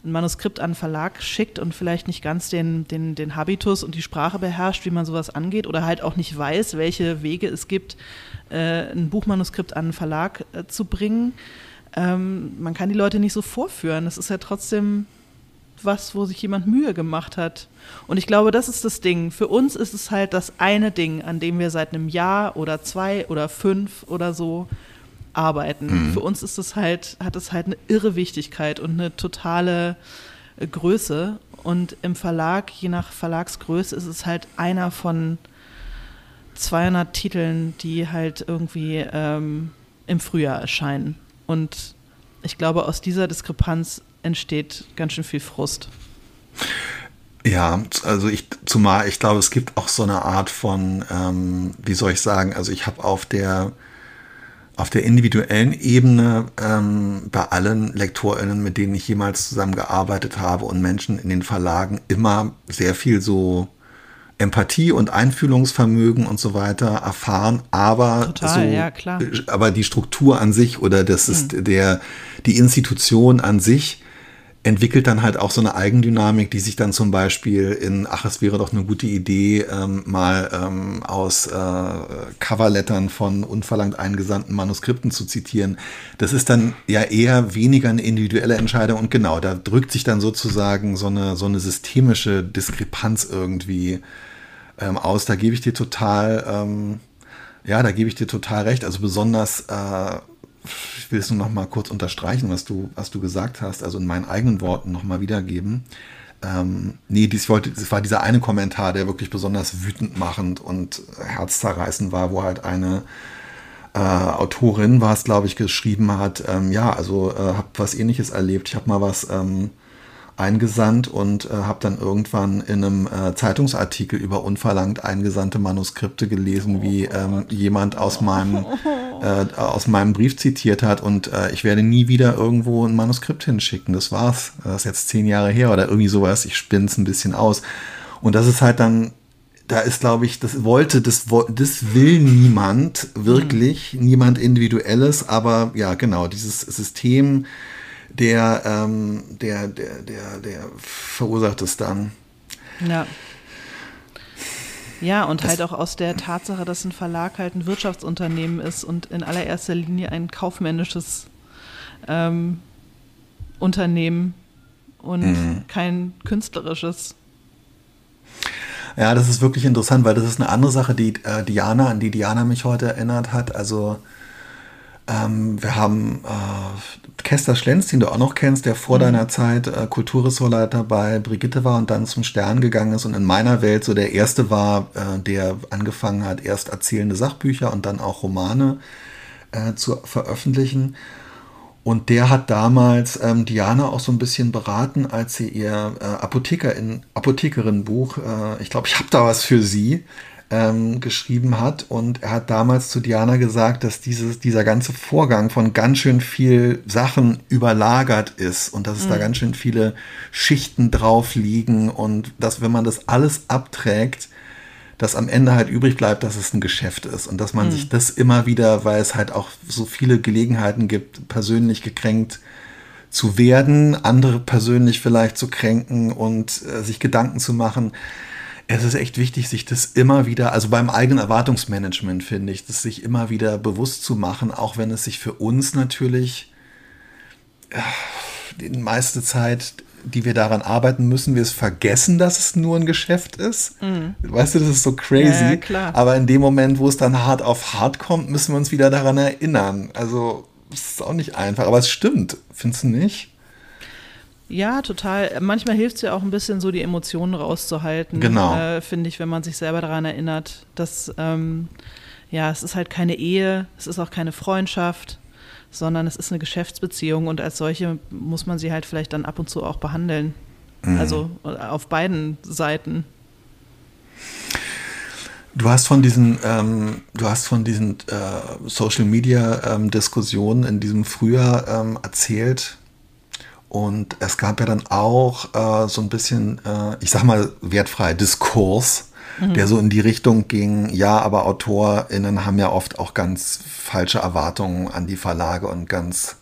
ein Manuskript an einen Verlag schickt und vielleicht nicht ganz den, den, den Habitus und die Sprache beherrscht, wie man sowas angeht, oder halt auch nicht weiß, welche Wege es gibt, äh, ein Buchmanuskript an einen Verlag äh, zu bringen. Ähm, man kann die Leute nicht so vorführen. Das ist ja trotzdem was, wo sich jemand Mühe gemacht hat. Und ich glaube, das ist das Ding. Für uns ist es halt das eine Ding, an dem wir seit einem Jahr oder zwei oder fünf oder so arbeiten. Mhm. Für uns ist es halt, hat es halt eine irre Wichtigkeit und eine totale äh, Größe. Und im Verlag, je nach Verlagsgröße, ist es halt einer von 200 Titeln, die halt irgendwie ähm, im Frühjahr erscheinen. Und ich glaube, aus dieser Diskrepanz entsteht ganz schön viel Frust. Ja, also ich, zumal ich glaube, es gibt auch so eine Art von, ähm, wie soll ich sagen, also ich habe auf der auf der individuellen Ebene ähm, bei allen LektorInnen, mit denen ich jemals zusammengearbeitet habe und Menschen in den Verlagen immer sehr viel so Empathie und Einfühlungsvermögen und so weiter erfahren, aber Total, so, ja, klar. aber die Struktur an sich oder das ist hm. der die Institution an sich entwickelt dann halt auch so eine Eigendynamik, die sich dann zum Beispiel in, ach, es wäre doch eine gute Idee, ähm, mal ähm, aus äh, Coverlettern von unverlangt eingesandten Manuskripten zu zitieren. Das ist dann ja eher weniger eine individuelle Entscheidung und genau, da drückt sich dann sozusagen so eine, so eine systemische Diskrepanz irgendwie ähm, aus. Da gebe ich dir total, ähm, ja, da gebe ich dir total recht. Also besonders äh, ich will es nur noch mal kurz unterstreichen, was du, was du gesagt hast, also in meinen eigenen Worten noch mal wiedergeben. Ähm, nee, dies wollte, das war dieser eine Kommentar, der wirklich besonders wütend machend und herzzerreißend war, wo halt eine äh, Autorin war es, glaube ich, geschrieben hat, ähm, ja, also äh, habe was ähnliches erlebt. Ich habe mal was ähm, eingesandt und äh, habe dann irgendwann in einem äh, Zeitungsartikel über unverlangt eingesandte Manuskripte gelesen, wie ähm, jemand aus meinem, [laughs] äh, aus meinem Brief zitiert hat und äh, ich werde nie wieder irgendwo ein Manuskript hinschicken. Das war's. Das ist jetzt zehn Jahre her oder irgendwie sowas. Ich spinne es ein bisschen aus. Und das ist halt dann da ist, glaube ich, das wollte, das, das will niemand wirklich, mhm. niemand Individuelles, aber ja, genau, dieses System der, ähm, der, der, der, der verursacht es dann. Ja. Ja, und das halt auch aus der Tatsache, dass ein Verlag halt ein Wirtschaftsunternehmen ist und in allererster Linie ein kaufmännisches ähm, Unternehmen und mhm. kein künstlerisches. Ja, das ist wirklich interessant, weil das ist eine andere Sache, die äh, Diana, an die Diana mich heute erinnert hat. Also ähm, wir haben äh, Kester Schlenz, den du auch noch kennst, der vor mhm. deiner Zeit äh, Kulturressortleiter bei Brigitte war und dann zum Stern gegangen ist und in meiner Welt so der erste war, äh, der angefangen hat, erst erzählende Sachbücher und dann auch Romane äh, zu veröffentlichen. Und der hat damals ähm, Diana auch so ein bisschen beraten, als sie ihr äh, Apothekerin, Apothekerin-Buch, äh, ich glaube, ich habe da was für sie, ähm, geschrieben hat. Und er hat damals zu Diana gesagt, dass dieses, dieser ganze Vorgang von ganz schön viel Sachen überlagert ist und dass es mhm. da ganz schön viele Schichten drauf liegen und dass, wenn man das alles abträgt, dass am Ende halt übrig bleibt, dass es ein Geschäft ist und dass man mhm. sich das immer wieder, weil es halt auch so viele Gelegenheiten gibt, persönlich gekränkt zu werden, andere persönlich vielleicht zu kränken und äh, sich Gedanken zu machen, es ist echt wichtig, sich das immer wieder, also beim eigenen Erwartungsmanagement finde ich, das sich immer wieder bewusst zu machen, auch wenn es sich für uns natürlich äh, die meiste Zeit, die wir daran arbeiten, müssen wir es vergessen, dass es nur ein Geschäft ist. Mhm. Weißt du, das ist so crazy. Ja, Aber in dem Moment, wo es dann hart auf hart kommt, müssen wir uns wieder daran erinnern. Also, es ist auch nicht einfach, aber es stimmt. Findest du nicht? Ja, total. Manchmal hilft es ja auch ein bisschen, so die Emotionen rauszuhalten. Genau. Äh, Finde ich, wenn man sich selber daran erinnert, dass, ähm, ja, es ist halt keine Ehe, es ist auch keine Freundschaft, sondern es ist eine Geschäftsbeziehung und als solche muss man sie halt vielleicht dann ab und zu auch behandeln. Mhm. Also äh, auf beiden Seiten. Du hast von diesen, ähm, du hast von diesen äh, Social Media ähm, Diskussionen in diesem Frühjahr ähm, erzählt. Und es gab ja dann auch äh, so ein bisschen, äh, ich sag mal, wertfrei Diskurs, mhm. der so in die Richtung ging, ja, aber AutorInnen haben ja oft auch ganz falsche Erwartungen an die Verlage und ganz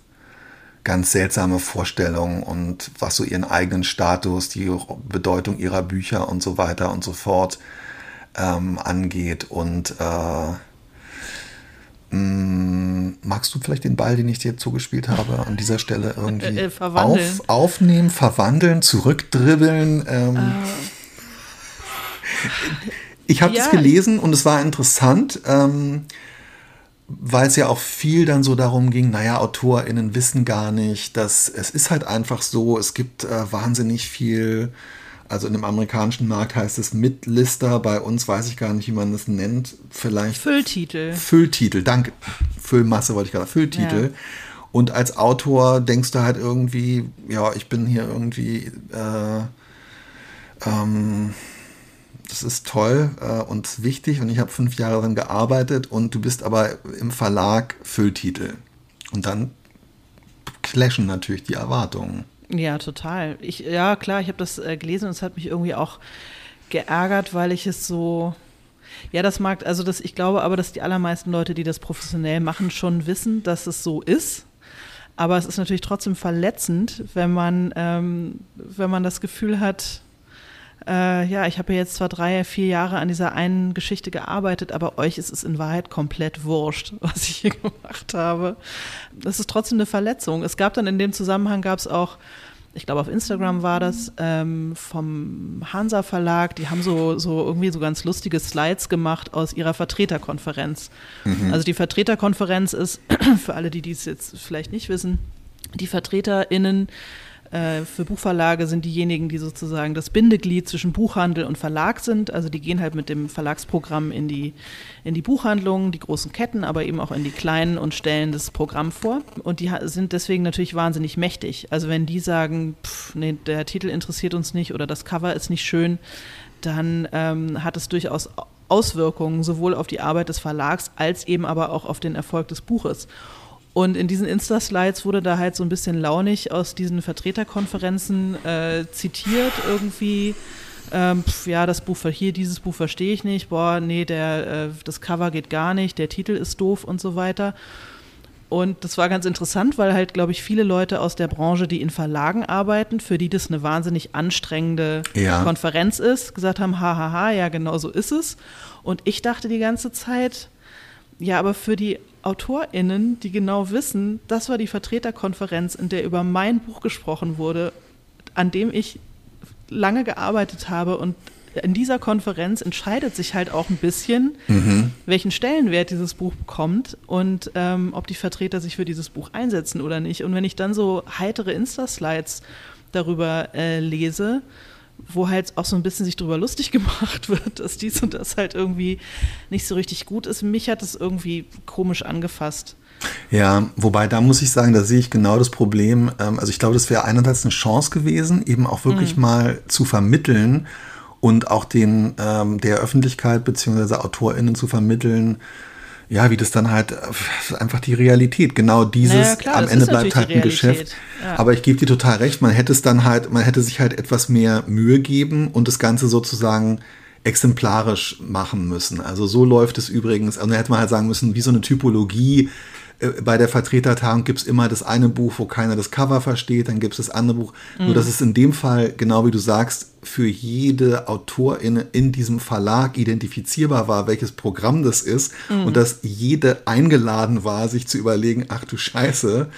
ganz seltsame Vorstellungen und was so ihren eigenen Status, die Bedeutung ihrer Bücher und so weiter und so fort ähm, angeht. Und äh, magst du vielleicht den Ball, den ich dir zugespielt habe, an dieser Stelle irgendwie äh, äh, auf, aufnehmen, verwandeln, zurückdribbeln? Ähm, uh. Ich habe ja. das gelesen und es war interessant. Ähm, weil es ja auch viel dann so darum ging, naja, AutorInnen wissen gar nicht, dass es ist halt einfach so, es gibt äh, wahnsinnig viel, also in dem amerikanischen Markt heißt es Mitlister, bei uns weiß ich gar nicht, wie man das nennt, vielleicht. Fülltitel. Fülltitel, danke. Füllmasse wollte ich gerade, Fülltitel. Ja. Und als Autor denkst du halt irgendwie, ja, ich bin hier irgendwie, äh, ähm, das ist toll äh, und wichtig und ich habe fünf Jahre daran gearbeitet und du bist aber im Verlag Fülltitel. Und dann clashen natürlich die Erwartungen. Ja, total. Ich, ja, klar, ich habe das äh, gelesen und es hat mich irgendwie auch geärgert, weil ich es so. Ja, das mag, also das, ich glaube aber, dass die allermeisten Leute, die das professionell machen, schon wissen, dass es so ist. Aber es ist natürlich trotzdem verletzend, wenn man, ähm, wenn man das Gefühl hat, äh, ja, ich habe ja jetzt zwar drei, vier Jahre an dieser einen Geschichte gearbeitet, aber euch ist es in Wahrheit komplett wurscht, [laughs] was ich hier gemacht habe. Das ist trotzdem eine Verletzung. Es gab dann in dem Zusammenhang, gab es auch, ich glaube auf Instagram war das, ähm, vom Hansa Verlag, die haben so, so irgendwie so ganz lustige Slides gemacht aus ihrer Vertreterkonferenz. Mhm. Also die Vertreterkonferenz ist, [clears throat] für alle, die dies jetzt vielleicht nicht wissen, die VertreterInnen für Buchverlage sind diejenigen, die sozusagen das Bindeglied zwischen Buchhandel und Verlag sind. Also die gehen halt mit dem Verlagsprogramm in die, in die Buchhandlungen, die großen Ketten, aber eben auch in die kleinen und stellen das Programm vor. Und die sind deswegen natürlich wahnsinnig mächtig. Also wenn die sagen, pff, nee, der Titel interessiert uns nicht oder das Cover ist nicht schön, dann ähm, hat es durchaus Auswirkungen sowohl auf die Arbeit des Verlags als eben aber auch auf den Erfolg des Buches. Und in diesen Insta-Slides wurde da halt so ein bisschen launig aus diesen Vertreterkonferenzen äh, zitiert irgendwie. Ähm, pf, ja, das Buch hier, dieses Buch verstehe ich nicht. Boah, nee, der, äh, das Cover geht gar nicht, der Titel ist doof und so weiter. Und das war ganz interessant, weil halt, glaube ich, viele Leute aus der Branche, die in Verlagen arbeiten, für die das eine wahnsinnig anstrengende ja. Konferenz ist, gesagt haben, hahaha, ja, genau so ist es. Und ich dachte die ganze Zeit, ja, aber für die AutorInnen, die genau wissen, das war die Vertreterkonferenz, in der über mein Buch gesprochen wurde, an dem ich lange gearbeitet habe und in dieser Konferenz entscheidet sich halt auch ein bisschen, mhm. welchen Stellenwert dieses Buch bekommt und ähm, ob die Vertreter sich für dieses Buch einsetzen oder nicht. Und wenn ich dann so heitere Insta-Slides darüber äh, lese, wo halt auch so ein bisschen sich drüber lustig [laughs] gemacht wird, dass dies und das halt irgendwie nicht so richtig gut ist. Mich hat es irgendwie komisch angefasst. Ja, wobei da muss ich sagen, da sehe ich genau das Problem. Ähm, also ich glaube, das wäre einerseits eine Chance gewesen, eben auch wirklich mhm. mal zu vermitteln und auch den ähm, der Öffentlichkeit bzw. AutorInnen zu vermitteln, ja, wie das dann halt äh, einfach die Realität, genau dieses, naja, klar, am Ende bleibt halt ein Geschäft. Ja. Aber ich gebe dir total recht, man hätte es dann halt, man hätte sich halt etwas mehr Mühe geben und das Ganze sozusagen exemplarisch machen müssen. Also so läuft es übrigens, also da hätte man halt sagen müssen, wie so eine Typologie, bei der Vertretertagung gibt es immer das eine Buch, wo keiner das Cover versteht, dann gibt es das andere Buch. Mhm. Nur dass es in dem Fall, genau wie du sagst, für jede Autorin in diesem Verlag identifizierbar war, welches Programm das ist mhm. und dass jede eingeladen war, sich zu überlegen, ach du Scheiße,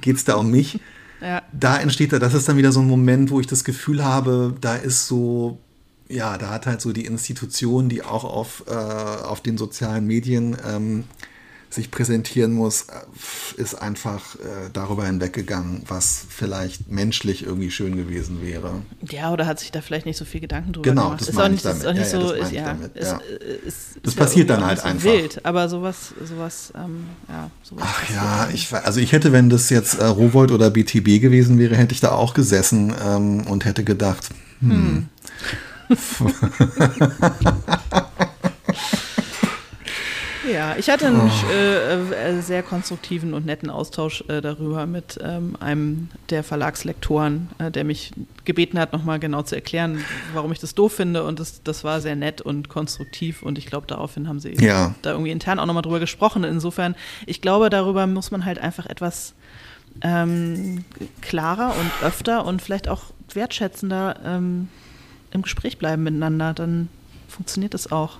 geht es da um mich? [laughs] Ja. Da entsteht da, das ist dann wieder so ein Moment, wo ich das Gefühl habe, da ist so, ja, da hat halt so die Institution, die auch auf, äh, auf den sozialen Medien ähm, sich präsentieren muss, äh, ist einfach äh, darüber hinweggegangen, was vielleicht menschlich irgendwie schön gewesen wäre. Ja, oder hat sich da vielleicht nicht so viel Gedanken drüber genau, gemacht. Das ist auch nicht, damit. Ist auch nicht ja, so, ja, ist, ja, damit, ist, ja. Ist, das passiert dann halt so einfach. Wild, aber sowas, sowas, ähm, ja, sowas Ach ja, ich, also ich hätte, wenn das jetzt äh, Rowold oder BTB gewesen wäre, hätte ich da auch gesessen ähm, und hätte gedacht, hm. hm. [laughs] [laughs] Ja, ich hatte einen oh. äh, äh, sehr konstruktiven und netten Austausch äh, darüber mit ähm, einem der Verlagslektoren, äh, der mich gebeten hat, nochmal genau zu erklären, warum ich das doof finde. Und das, das war sehr nett und konstruktiv. Und ich glaube, daraufhin haben sie ja. da irgendwie intern auch nochmal drüber gesprochen. Insofern, ich glaube, darüber muss man halt einfach etwas ähm, klarer und öfter und vielleicht auch wertschätzender ähm, im Gespräch bleiben miteinander, dann funktioniert das auch.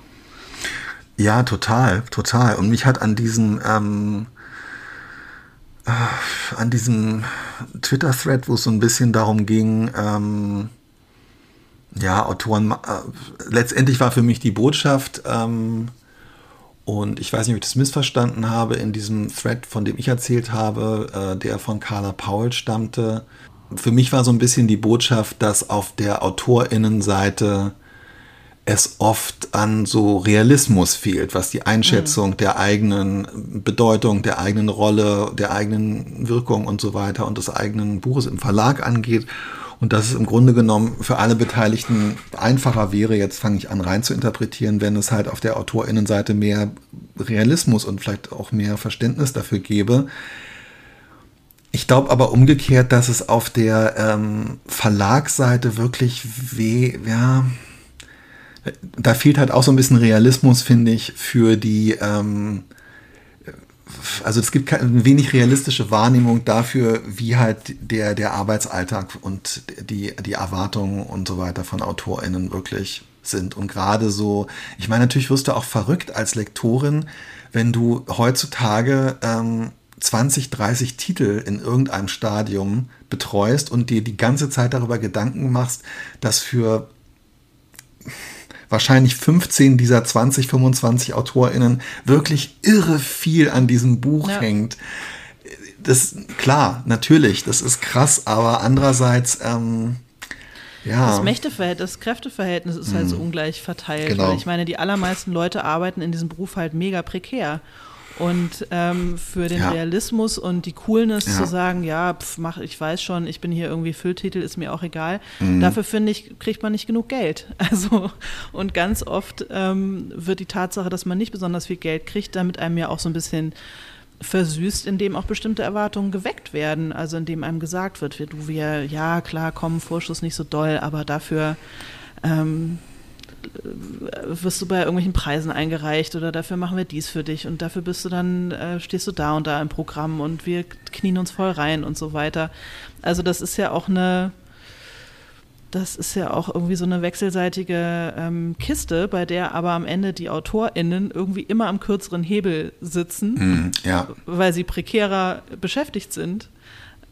Ja, total, total. Und mich hat an diesem ähm, äh, an diesem Twitter-Thread, wo es so ein bisschen darum ging, ähm, ja, Autoren, äh, letztendlich war für mich die Botschaft, ähm, und ich weiß nicht, ob ich das missverstanden habe, in diesem Thread, von dem ich erzählt habe, äh, der von Carla Powell stammte. Für mich war so ein bisschen die Botschaft, dass auf der AutorInnenseite es oft an so Realismus fehlt, was die Einschätzung mhm. der eigenen Bedeutung, der eigenen Rolle, der eigenen Wirkung und so weiter und des eigenen Buches im Verlag angeht. Und dass es im Grunde genommen für alle Beteiligten einfacher wäre, jetzt fange ich an rein zu interpretieren, wenn es halt auf der AutorInnenseite mehr Realismus und vielleicht auch mehr Verständnis dafür gäbe. Ich glaube aber umgekehrt, dass es auf der ähm, Verlagsseite wirklich weh, ja, da fehlt halt auch so ein bisschen Realismus, finde ich, für die, ähm, also es gibt keine, wenig realistische Wahrnehmung dafür, wie halt der, der Arbeitsalltag und die, die Erwartungen und so weiter von AutorInnen wirklich sind. Und gerade so, ich meine, natürlich wirst du auch verrückt als Lektorin, wenn du heutzutage ähm, 20, 30 Titel in irgendeinem Stadium betreust und dir die ganze Zeit darüber Gedanken machst, dass für wahrscheinlich 15 dieser 20, 25 AutorInnen wirklich irre viel an diesem Buch ja. hängt. Das, klar, natürlich, das ist krass, aber andererseits, ähm, ja. Das Mächteverhältnis, das Kräfteverhältnis ist halt so mhm. ungleich verteilt. Genau. ich meine, die allermeisten Leute arbeiten in diesem Beruf halt mega prekär. Und ähm, für den ja. Realismus und die Coolness ja. zu sagen, ja, pf, mach, ich weiß schon, ich bin hier irgendwie Fülltitel, ist mir auch egal. Mhm. Dafür finde ich, kriegt man nicht genug Geld. [laughs] Also, und ganz oft ähm, wird die Tatsache, dass man nicht besonders viel Geld kriegt, damit einem ja auch so ein bisschen versüßt, indem auch bestimmte Erwartungen geweckt werden. Also indem einem gesagt wird, wir, du, wir, ja, klar, kommen, Vorschuss nicht so doll, aber dafür ähm, wirst du bei irgendwelchen Preisen eingereicht oder dafür machen wir dies für dich und dafür bist du dann, äh, stehst du da und da im Programm und wir knien uns voll rein und so weiter. Also das ist ja auch eine, das ist ja auch irgendwie so eine wechselseitige ähm, Kiste, bei der aber am Ende die AutorInnen irgendwie immer am kürzeren Hebel sitzen, mm, ja. weil sie prekärer beschäftigt sind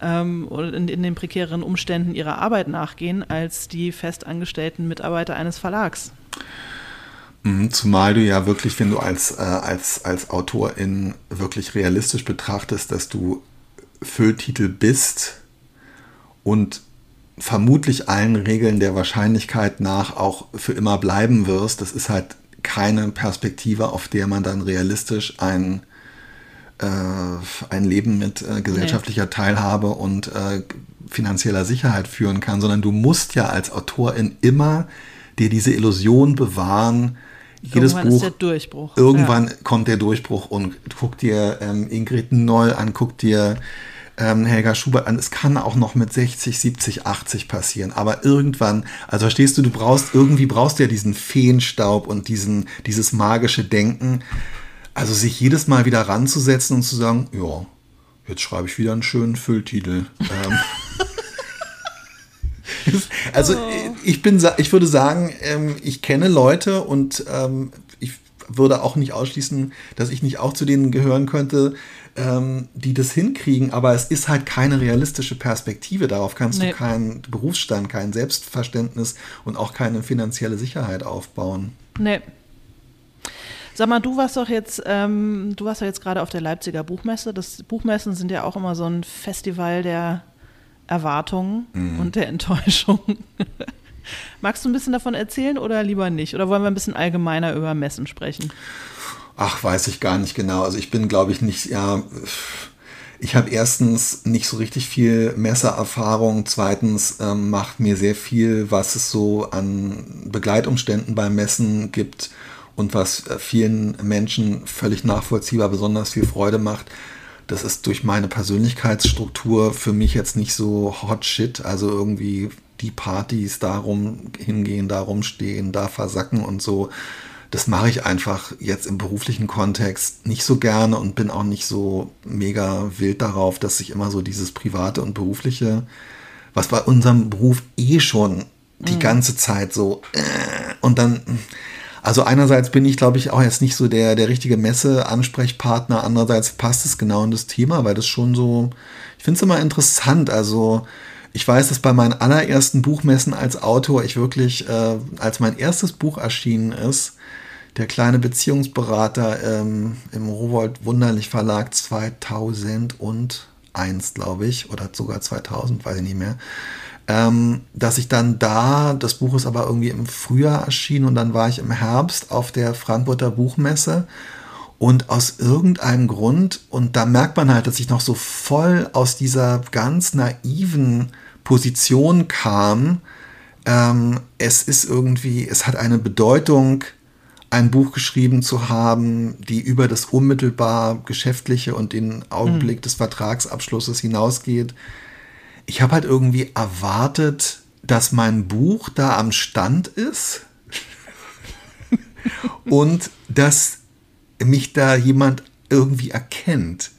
ähm, oder in, in, den prekären Umständen ihrer Arbeit nachgehen als die festangestellten Mitarbeiter eines Verlags. Mhm, zumal du ja wirklich, wenn du als, äh, als, als Autorin wirklich realistisch betrachtest, dass du Fülltitel bist und vermutlich allen Regeln der Wahrscheinlichkeit nach auch für immer bleiben wirst, das ist halt keine Perspektive, auf der man dann realistisch ein äh, ein Leben mit äh, gesellschaftlicher Teilhabe und äh, finanzieller Sicherheit führen kann, sondern du musst ja als Autorin immer dir diese Illusion bewahren, jedes irgendwann Buch, ist der Durchbruch. Irgendwann ja. kommt der Durchbruch und guck dir ähm, Ingrid Noll an, guck dir ähm, Helga Schubert an. Es kann auch noch mit 60, 70, 80 passieren. Aber irgendwann, also verstehst du, du brauchst, irgendwie brauchst du ja diesen Feenstaub und diesen, dieses magische Denken. Also sich jedes Mal wieder ranzusetzen und zu sagen, ja, jetzt schreibe ich wieder einen schönen Fülltitel. Ähm, [laughs] [laughs] also oh. ich bin, ich würde sagen, ähm, ich kenne Leute und ähm, ich würde auch nicht ausschließen, dass ich nicht auch zu denen gehören könnte, die das hinkriegen, aber es ist halt keine realistische Perspektive. Darauf kannst nee. du keinen Berufsstand, kein Selbstverständnis und auch keine finanzielle Sicherheit aufbauen. Nee, Sag mal, du warst doch jetzt, ähm, du warst ja jetzt gerade auf der Leipziger Buchmesse. Das Buchmessen sind ja auch immer so ein Festival der Erwartungen mhm. und der Enttäuschung. [laughs] Magst du ein bisschen davon erzählen oder lieber nicht? Oder wollen wir ein bisschen allgemeiner über Messen sprechen? Ach, weiß ich gar nicht genau. Also ich bin, glaube ich, nicht, ja, ich habe erstens nicht so richtig viel Messererfahrung. Zweitens ähm, macht mir sehr viel, was es so an Begleitumständen beim Messen gibt und was äh, vielen Menschen völlig nachvollziehbar besonders viel Freude macht, das ist durch meine Persönlichkeitsstruktur für mich jetzt nicht so hot shit, also irgendwie die Partys darum hingehen, darum stehen, da versacken und so. das mache ich einfach jetzt im beruflichen Kontext nicht so gerne und bin auch nicht so mega wild darauf, dass ich immer so dieses Private und Berufliche, was bei unserem Beruf eh schon die mhm. ganze Zeit so äh, und dann also einerseits bin ich, glaube ich, auch jetzt nicht so der, der richtige Messe-Ansprechpartner, andererseits passt es genau in das Thema, weil das schon so, ich finde es immer interessant. Also ich weiß, dass bei meinen allerersten Buchmessen als Autor ich wirklich, äh, als mein erstes Buch erschienen ist, der kleine Beziehungsberater ähm, im Rowold Wunderlich Verlag 2001, glaube ich, oder sogar 2000, weiß ich nicht mehr ähm, dass ich dann da, das Buch ist aber irgendwie im Frühjahr erschienen und dann war ich im Herbst auf der Frankfurter Buchmesse und aus irgendeinem Grund, und da merkt man halt, dass ich noch so voll aus dieser ganz naiven Position kam, ähm, es ist irgendwie, es hat eine Bedeutung, ein Buch geschrieben zu haben, die über das unmittelbar Geschäftliche und den Augenblick mhm. des Vertragsabschlusses hinausgeht ich habe halt irgendwie erwartet, dass mein Buch da am Stand ist [laughs] und dass mich da jemand irgendwie erkennt.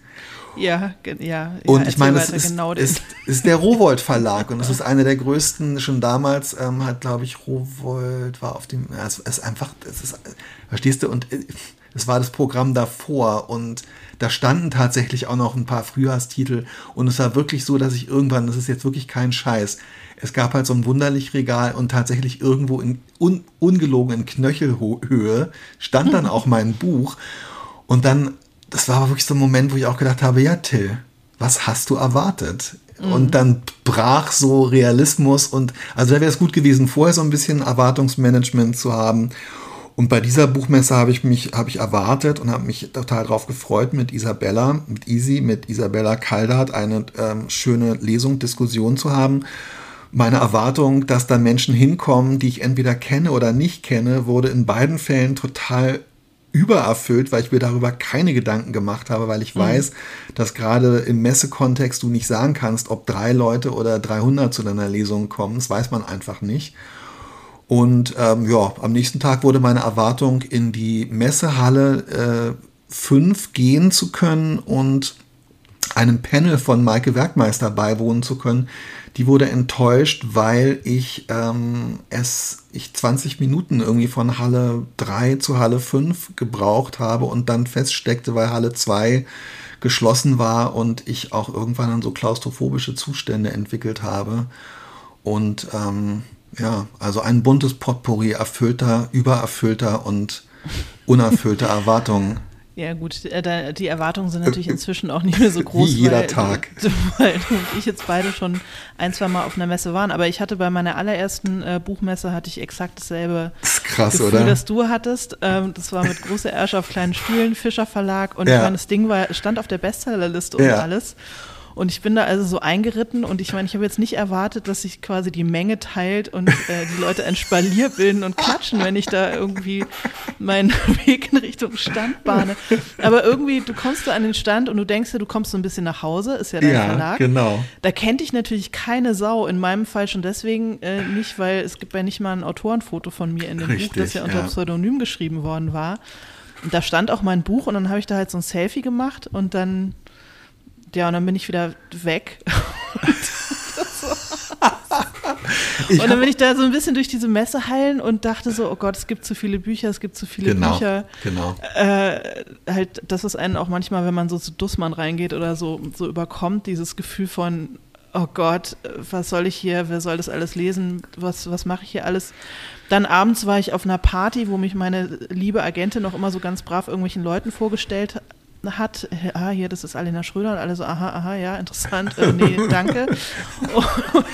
Ja, ja. Und ja, ich meine, es ist, genau ist, ist, der [laughs] Rowold Verlag und es ist einer der größten, schon damals ähm, hat, glaube ich, Rowold war auf dem, es ist einfach, es ist, verstehst du, und äh, es war das Programm davor und da standen tatsächlich auch noch ein paar Frühjahrstitel und es war wirklich so, dass ich irgendwann, das ist jetzt wirklich kein Scheiß, es gab halt so ein wunderlich Regal und tatsächlich irgendwo in un, ungelogen in Knöchelhöhe stand dann auch mein Buch und dann, das war aber wirklich so ein Moment, wo ich auch gedacht habe, ja Till, was hast du erwartet? Mhm. Und dann brach so Realismus und also da wäre es gut gewesen, vorher so ein bisschen Erwartungsmanagement zu haben und bei dieser Buchmesse habe ich mich, habe ich erwartet und habe mich total darauf gefreut, mit Isabella, mit Easy, mit Isabella Kaldert eine ähm, schöne Lesung, Diskussion zu haben. Meine Erwartung, dass da Menschen hinkommen, die ich entweder kenne oder nicht kenne, wurde in beiden Fällen total übererfüllt, weil ich mir darüber keine Gedanken gemacht habe, weil ich mhm. weiß, dass gerade im Messekontext du nicht sagen kannst, ob drei Leute oder 300 zu deiner Lesung kommen. Das weiß man einfach nicht. Und ähm, ja, am nächsten Tag wurde meine Erwartung, in die Messehalle 5 äh, gehen zu können und einem Panel von Maike Werkmeister beiwohnen zu können, die wurde enttäuscht, weil ich ähm, es ich 20 Minuten irgendwie von Halle 3 zu Halle 5 gebraucht habe und dann feststeckte, weil Halle 2 geschlossen war und ich auch irgendwann dann so klaustrophobische Zustände entwickelt habe. Und ähm, ja, also ein buntes Potpourri erfüllter, übererfüllter und unerfüllter [laughs] Erwartungen. Ja gut, äh, die Erwartungen sind natürlich inzwischen auch nicht mehr so groß. Wie jeder weil, Tag. [laughs] Weil du und ich jetzt beide schon ein, zwei Mal auf einer Messe waren. Aber ich hatte bei meiner allerersten äh, Buchmesse hatte ich exakt dasselbe das krass, Gefühl, oder? das du hattest. Ähm, das war mit großer Ersche auf kleinen Stühlen, Fischer Verlag. Und ja. ich meine, das Ding war, stand auf der Bestsellerliste und ja. alles. Und ich bin da also so eingeritten und ich meine, ich habe jetzt nicht erwartet, dass sich quasi die Menge teilt und äh, die Leute ein Spalier bilden und klatschen, wenn ich da irgendwie meinen [laughs] Weg in Richtung Stand bahne. Aber irgendwie, du kommst da an den Stand und du denkst dir, du kommst so ein bisschen nach Hause, ist ja dein ja, Verlag. genau. Da kennt dich natürlich keine Sau, in meinem Fall schon deswegen äh, nicht, weil es gibt ja nicht mal ein Autorenfoto von mir in dem Richtig, Buch, das ja unter ja. Pseudonym geschrieben worden war. Und da stand auch mein Buch und dann habe ich da halt so ein Selfie gemacht und dann ja, und dann bin ich wieder weg. [laughs] und dann bin ich da so ein bisschen durch diese Messe heilen und dachte so, oh Gott, es gibt zu viele Bücher, es gibt zu viele genau, Bücher. Genau. Äh, halt, das ist einen auch manchmal, wenn man so zu Dussmann reingeht oder so, so überkommt, dieses Gefühl von, oh Gott, was soll ich hier, wer soll das alles lesen, was, was mache ich hier alles? Dann abends war ich auf einer Party, wo mich meine liebe Agentin noch immer so ganz brav irgendwelchen Leuten vorgestellt hat, ah, hier, das ist Alena Schröder und alle so, aha, aha, ja, interessant, äh, nee, [laughs] danke. Und,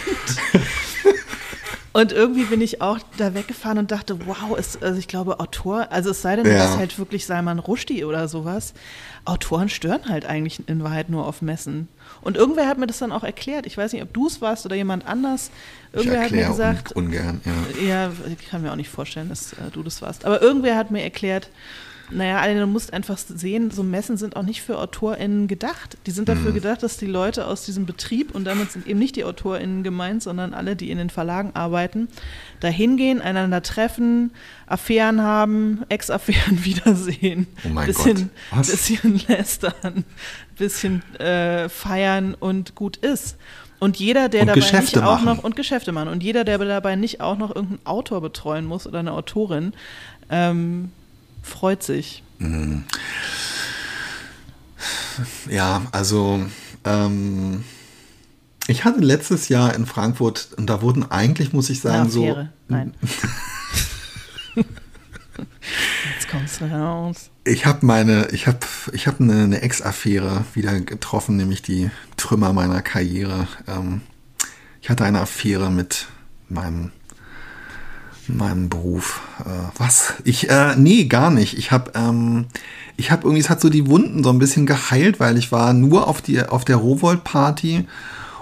und, irgendwie bin ich auch da weggefahren und dachte, wow, ist, also ich glaube, Autor, also es sei denn, ja. du bist halt wirklich Salman Rushdie oder sowas, Autoren stören halt eigentlich in Wahrheit nur auf Messen. Und irgendwer hat mir das dann auch erklärt. Ich weiß nicht, ob du es warst oder jemand anders. Irgendwer hat mir gesagt. Un ungern, ja. Ja, ich kann mir auch nicht vorstellen, dass äh, du das warst. Aber irgendwer hat mir erklärt, Naja, du musst einfach sehen, so Messen sind auch nicht für AutorInnen gedacht. Die sind dafür mhm. gedacht, dass die Leute aus diesem Betrieb, und damit sind eben nicht die AutorInnen gemeint, sondern alle, die in den Verlagen arbeiten, da hingehen, einander treffen, Affären haben, Ex-Affären [laughs] wiedersehen, oh mein bisschen, Gott. Was? bisschen lästern, bisschen äh, feiern und gut ist. Und jeder, der Und dabei Geschäfte nicht auch noch und Geschäfte machen und jeder, der dabei nicht auch noch irgendeinen Autor betreuen muss oder eine Autorin, ähm, freut sich. Ja, also ähm, ich hatte letztes Jahr in Frankfurt, und da wurden eigentlich, muss ich sagen, so. Nein. [laughs] Jetzt kommst du raus. Ich habe meine, ich habe ich hab eine, eine Ex-Affäre wieder getroffen, nämlich die Trümmer meiner Karriere. Ähm, ich hatte eine Affäre mit meinem, meinem Beruf. Äh, was? Ich, äh, nee, gar nicht. Ich habe ähm, ich habe irgendwie, es hat so die Wunden so ein bisschen geheilt, weil ich war nur auf, die, auf der Rowold-Party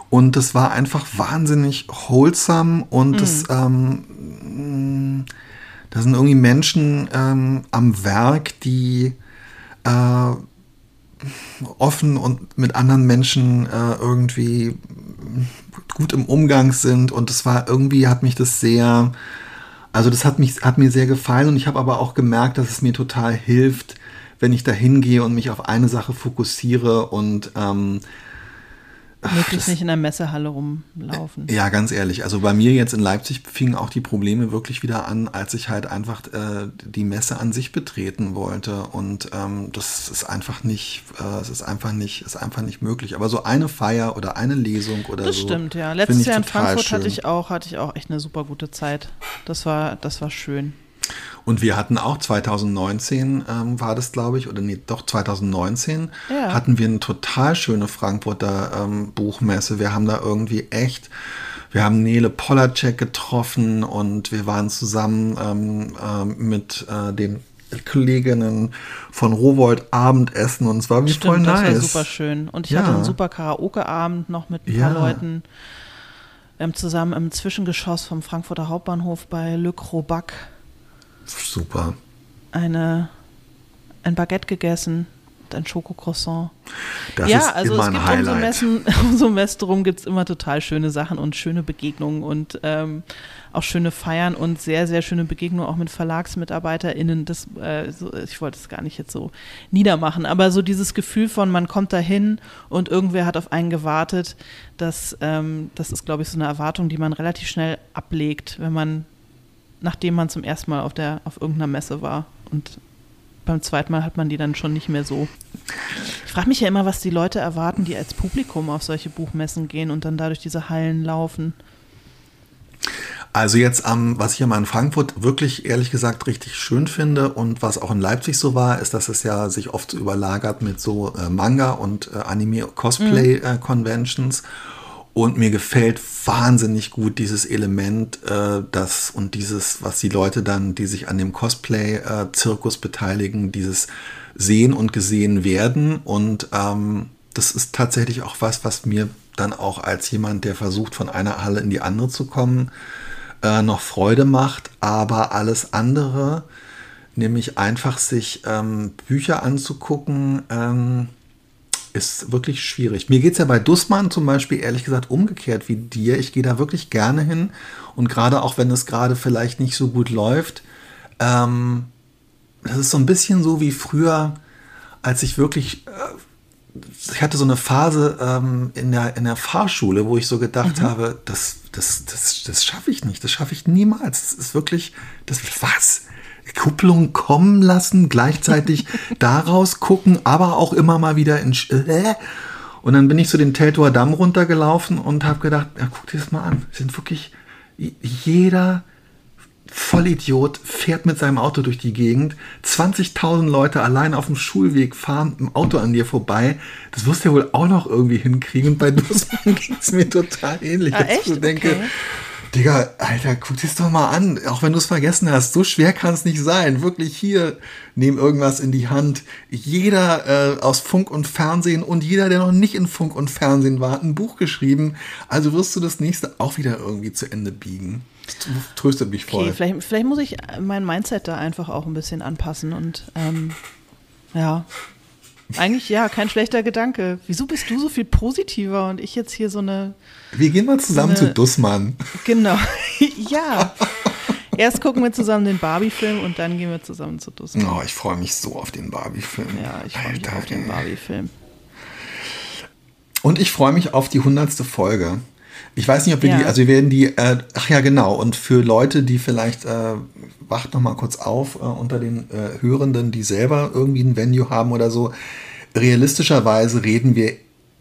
und es war einfach wahnsinnig wholesome und es, ähm, da sind irgendwie Menschen ähm, am Werk, die äh, offen und mit anderen Menschen äh, irgendwie gut im Umgang sind und es war irgendwie hat mich das sehr also das hat mich hat mir sehr gefallen und ich habe aber auch gemerkt, dass es mir total hilft, wenn ich da hingehe und mich auf eine Sache fokussiere und ähm, Möglichst nicht in der Messehalle rumlaufen. ja, ganz ehrlich. Also bei mir jetzt in Leipzig fingen auch die Probleme wirklich wieder an, als ich halt einfach äh, die Messe an sich betreten wollte. Und ähm, das ist einfach nicht, äh, es ist einfach nicht, ist einfach nicht möglich. Aber so eine Feier oder eine Lesung oder Das so. stimmt, ja. Letztes Jahr in Frankfurt schön. hatte ich auch, hatte ich auch echt eine super gute Zeit. Das war, das war schön. Und wir hatten auch 2019, ähm, war das glaube ich, oder nee, doch 2019, Ja. hatten wir eine total schöne Frankfurter ähm, Buchmesse. Wir haben da irgendwie echt, wir haben Nele Polacek getroffen und wir waren zusammen ähm, ähm, mit äh, den Kolleginnen von Rowold Abendessen und es war wie voll Stimmt, das nice. war super schön. Und ich Ja. hatte einen super Karaoke-Abend noch mit ein Ja. paar Leuten. Wir haben zusammen im Zwischengeschoss vom Frankfurter Hauptbahnhof bei Le Crobac Super. eine, ein Baguette gegessen und ein Schokocroissant. Das ja, ist also es gibt so Highlight. Messen, [laughs] um so Messen drum gibt es immer total schöne Sachen und schöne Begegnungen und ähm, auch schöne Feiern und sehr, sehr schöne Begegnungen auch mit VerlagsmitarbeiterInnen. Das, äh, so, ich wollte es gar nicht jetzt so niedermachen, aber so dieses Gefühl von, man kommt dahin und irgendwer hat auf einen gewartet, das, ähm, das ist, glaube ich, so eine Erwartung, die man relativ schnell ablegt, wenn man, nachdem man zum ersten Mal auf, der, auf irgendeiner Messe war. Und beim zweiten Mal hat man die dann schon nicht mehr so. Ich frage mich ja immer, was die Leute erwarten, die als Publikum auf solche Buchmessen gehen und dann dadurch diese Hallen laufen. Also jetzt am, was ich immer in Frankfurt wirklich ehrlich gesagt richtig schön finde und was auch in Leipzig so war, ist, dass es ja sich oft überlagert mit so äh, Manga und äh, Anime-Cosplay-Conventions. Und mir gefällt wahnsinnig gut dieses Element, äh, das und dieses, was die Leute dann, die sich an dem Cosplay-Zirkus beteiligen, dieses sehen und gesehen werden. Und ähm, das ist tatsächlich auch was, was mir dann auch als jemand, der versucht, von einer Halle in die andere zu kommen, äh, noch Freude macht. Aber alles andere, nämlich einfach sich ähm, Bücher anzugucken, ähm, ist wirklich schwierig. Mir geht es ja bei Dussmann zum Beispiel ehrlich gesagt umgekehrt wie dir. Ich gehe da wirklich gerne hin und gerade auch wenn es gerade vielleicht nicht so gut läuft, ähm, das ist so ein bisschen so wie früher, als ich wirklich, äh, ich hatte so eine Phase ähm, in, der, in der Fahrschule, wo ich so gedacht habe, das, das, das, das schaffe ich nicht, das schaffe ich niemals. Das ist wirklich, das was? Kupplung kommen lassen, gleichzeitig [laughs] daraus gucken, aber auch immer mal wieder in. Sch- Äh? Und dann bin ich zu den Teltower Damm runtergelaufen und habe gedacht, ja, guck dir das mal an. Sind wirklich jeder Vollidiot fährt mit seinem Auto durch die Gegend. 20.000 Leute allein auf dem Schulweg fahren im Auto an dir vorbei. Das wirst du ja wohl auch noch irgendwie hinkriegen. Und bei Dussmann [laughs] ging es mir total ähnlich. Ah, dass ich echt? so denke, Okay. Digga, Alter, guck dir das doch mal an. Auch wenn du es vergessen hast, so schwer kann es nicht sein. Wirklich hier, nehm irgendwas in die Hand. Jeder äh, aus Funk und Fernsehen und jeder, der noch nicht in Funk und Fernsehen war, hat ein Buch geschrieben. Also wirst du das nächste auch wieder irgendwie zu Ende biegen. tröstet mich voll. Okay, vielleicht, vielleicht muss ich mein Mindset da einfach auch ein bisschen anpassen und ähm, ja. Eigentlich ja, kein schlechter Gedanke. Wieso bist du so viel positiver und ich jetzt hier so eine. Wir gehen mal zusammen so eine, zu Dussmann. Genau. [laughs] ja. Erst gucken wir zusammen den Barbie-Film und dann gehen wir zusammen zu Dussmann. Oh, ich freue mich so auf den Barbie-Film. Ja, ich freue mich auf den Barbie-Film. Und ich freue mich auf die hundertste Folge. Ich weiß nicht, ob wir ja. die, also wir werden die, äh, ach ja, genau. Und für Leute, die vielleicht, äh, wacht noch mal kurz auf, äh, unter den äh, Hörenden, die selber irgendwie ein Venue haben oder so. Realistischerweise reden wir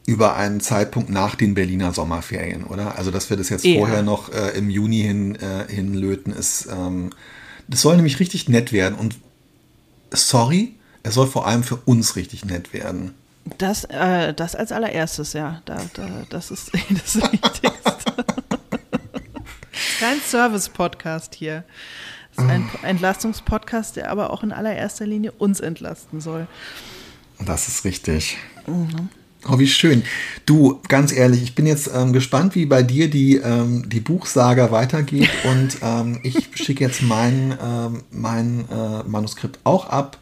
über einen Zeitpunkt nach den Berliner Sommerferien, oder? Also, dass wir das jetzt ja. vorher noch äh, im Juni hin, äh, hinlöten, ist, ähm, das soll nämlich richtig nett werden. Und sorry, es soll vor allem für uns richtig nett werden. Das, äh, das als allererstes, ja. Da, da, das ist [laughs] das Wichtigste. Kein Service-Podcast hier. Das ist ein Entlastungspodcast, der aber auch in allererster Linie uns entlasten soll. Das ist richtig. Mhm. Oh, wie schön. Du, ganz ehrlich, ich bin jetzt ähm, gespannt, wie bei dir die, ähm, die Buchsaga weitergeht. [laughs] Und ähm, ich schicke jetzt mein, ähm, mein äh, Manuskript auch ab.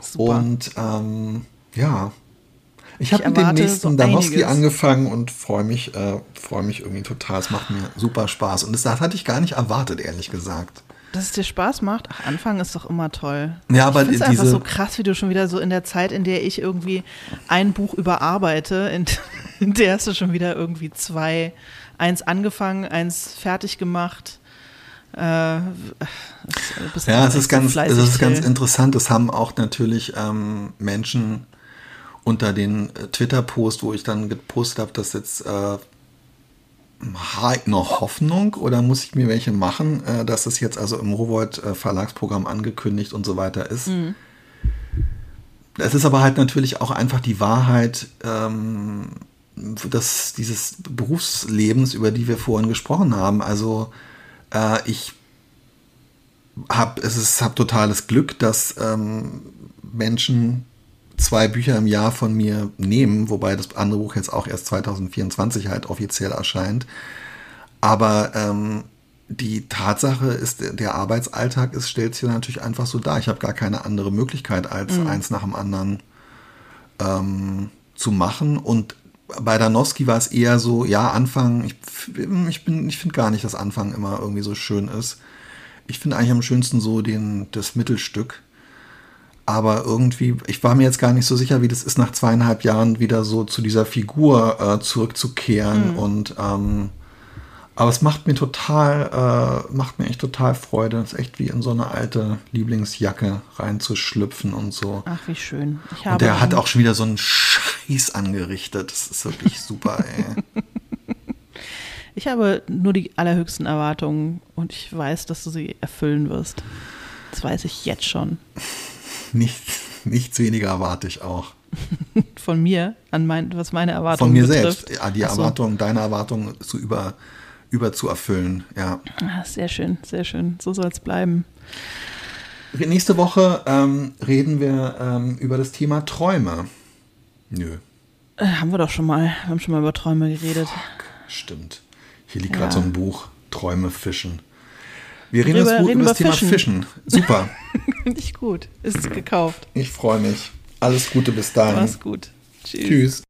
Super. Und ähm, ja, ich habe mit dem nächsten so Danowski angefangen und freue mich, äh, freue mich irgendwie total. Es macht mir super Spaß. Und das, das hatte ich gar nicht erwartet, ehrlich gesagt. Dass es dir Spaß macht? Ach, Anfang ist doch immer toll. Ja, aber ich diese einfach so krass, wie du schon wieder so in der Zeit, in der ich irgendwie ein Buch überarbeite, in, [laughs] in der hast du schon wieder irgendwie zwei, eins angefangen, eins fertig gemacht. Äh, ja, es ist, ganz, es ist ganz interessant. Das haben auch natürlich ähm, Menschen unter den äh, Twitter-Post, wo ich dann gepostet habe, dass jetzt äh, noch Hoffnung oder muss ich mir welche machen, äh, dass das jetzt also im Rowold äh, Verlagsprogramm angekündigt und so weiter ist. Mhm. Es ist aber halt natürlich auch einfach die Wahrheit ähm, dass dieses Berufslebens, über die wir vorhin gesprochen haben. Also äh, ich habe es ist hab totales Glück, dass ähm, Menschen zwei Bücher im Jahr von mir nehmen, wobei das andere Buch jetzt auch erst 2024 halt offiziell erscheint. Aber ähm, die Tatsache ist, der Arbeitsalltag ist, stellt sich natürlich einfach so dar. Ich habe gar keine andere Möglichkeit, als mhm. eins nach dem anderen ähm, zu machen. Und bei Danowski war es eher so, ja, Anfang, ich, ich, ich finde gar nicht, dass Anfang immer irgendwie so schön ist. Ich finde eigentlich am schönsten so den, das Mittelstück. Aber irgendwie, ich war mir jetzt gar nicht so sicher, wie das ist, nach zweieinhalb Jahren wieder so zu dieser Figur äh, zurückzukehren. Mhm. Und ähm, aber es macht mir total, äh, macht mir echt total Freude. Es ist echt wie in so eine alte Lieblingsjacke reinzuschlüpfen und so. Ach, wie schön. und der hat auch schon wieder so einen Scheiß angerichtet. Das ist wirklich super, [laughs] ey. Ich habe nur die allerhöchsten Erwartungen und ich weiß, dass du sie erfüllen wirst. Das weiß ich jetzt schon nichts, nichts weniger erwarte ich auch. [laughs] Von mir, an mein, was meine Erwartungen Von mir betrifft. selbst, ja, die so. Erwartungen, deine Erwartungen zu über, über zu erfüllen, ja. Ah, sehr schön, sehr schön. So soll es bleiben. Nächste Woche ähm, reden wir ähm, über das Thema Träume. Nö. Äh, haben wir doch schon mal. Wir haben schon mal über Träume geredet. Fuck, stimmt. Hier liegt ja. gerade so ein Buch, Träume fischen. Wir reden, reden, über, über das Thema Fischen. Fischen. Super. [laughs] Finde ich gut. Ist gekauft. Ich freue mich. Alles Gute bis dahin. Mach's gut. Tschüss. Tschüss.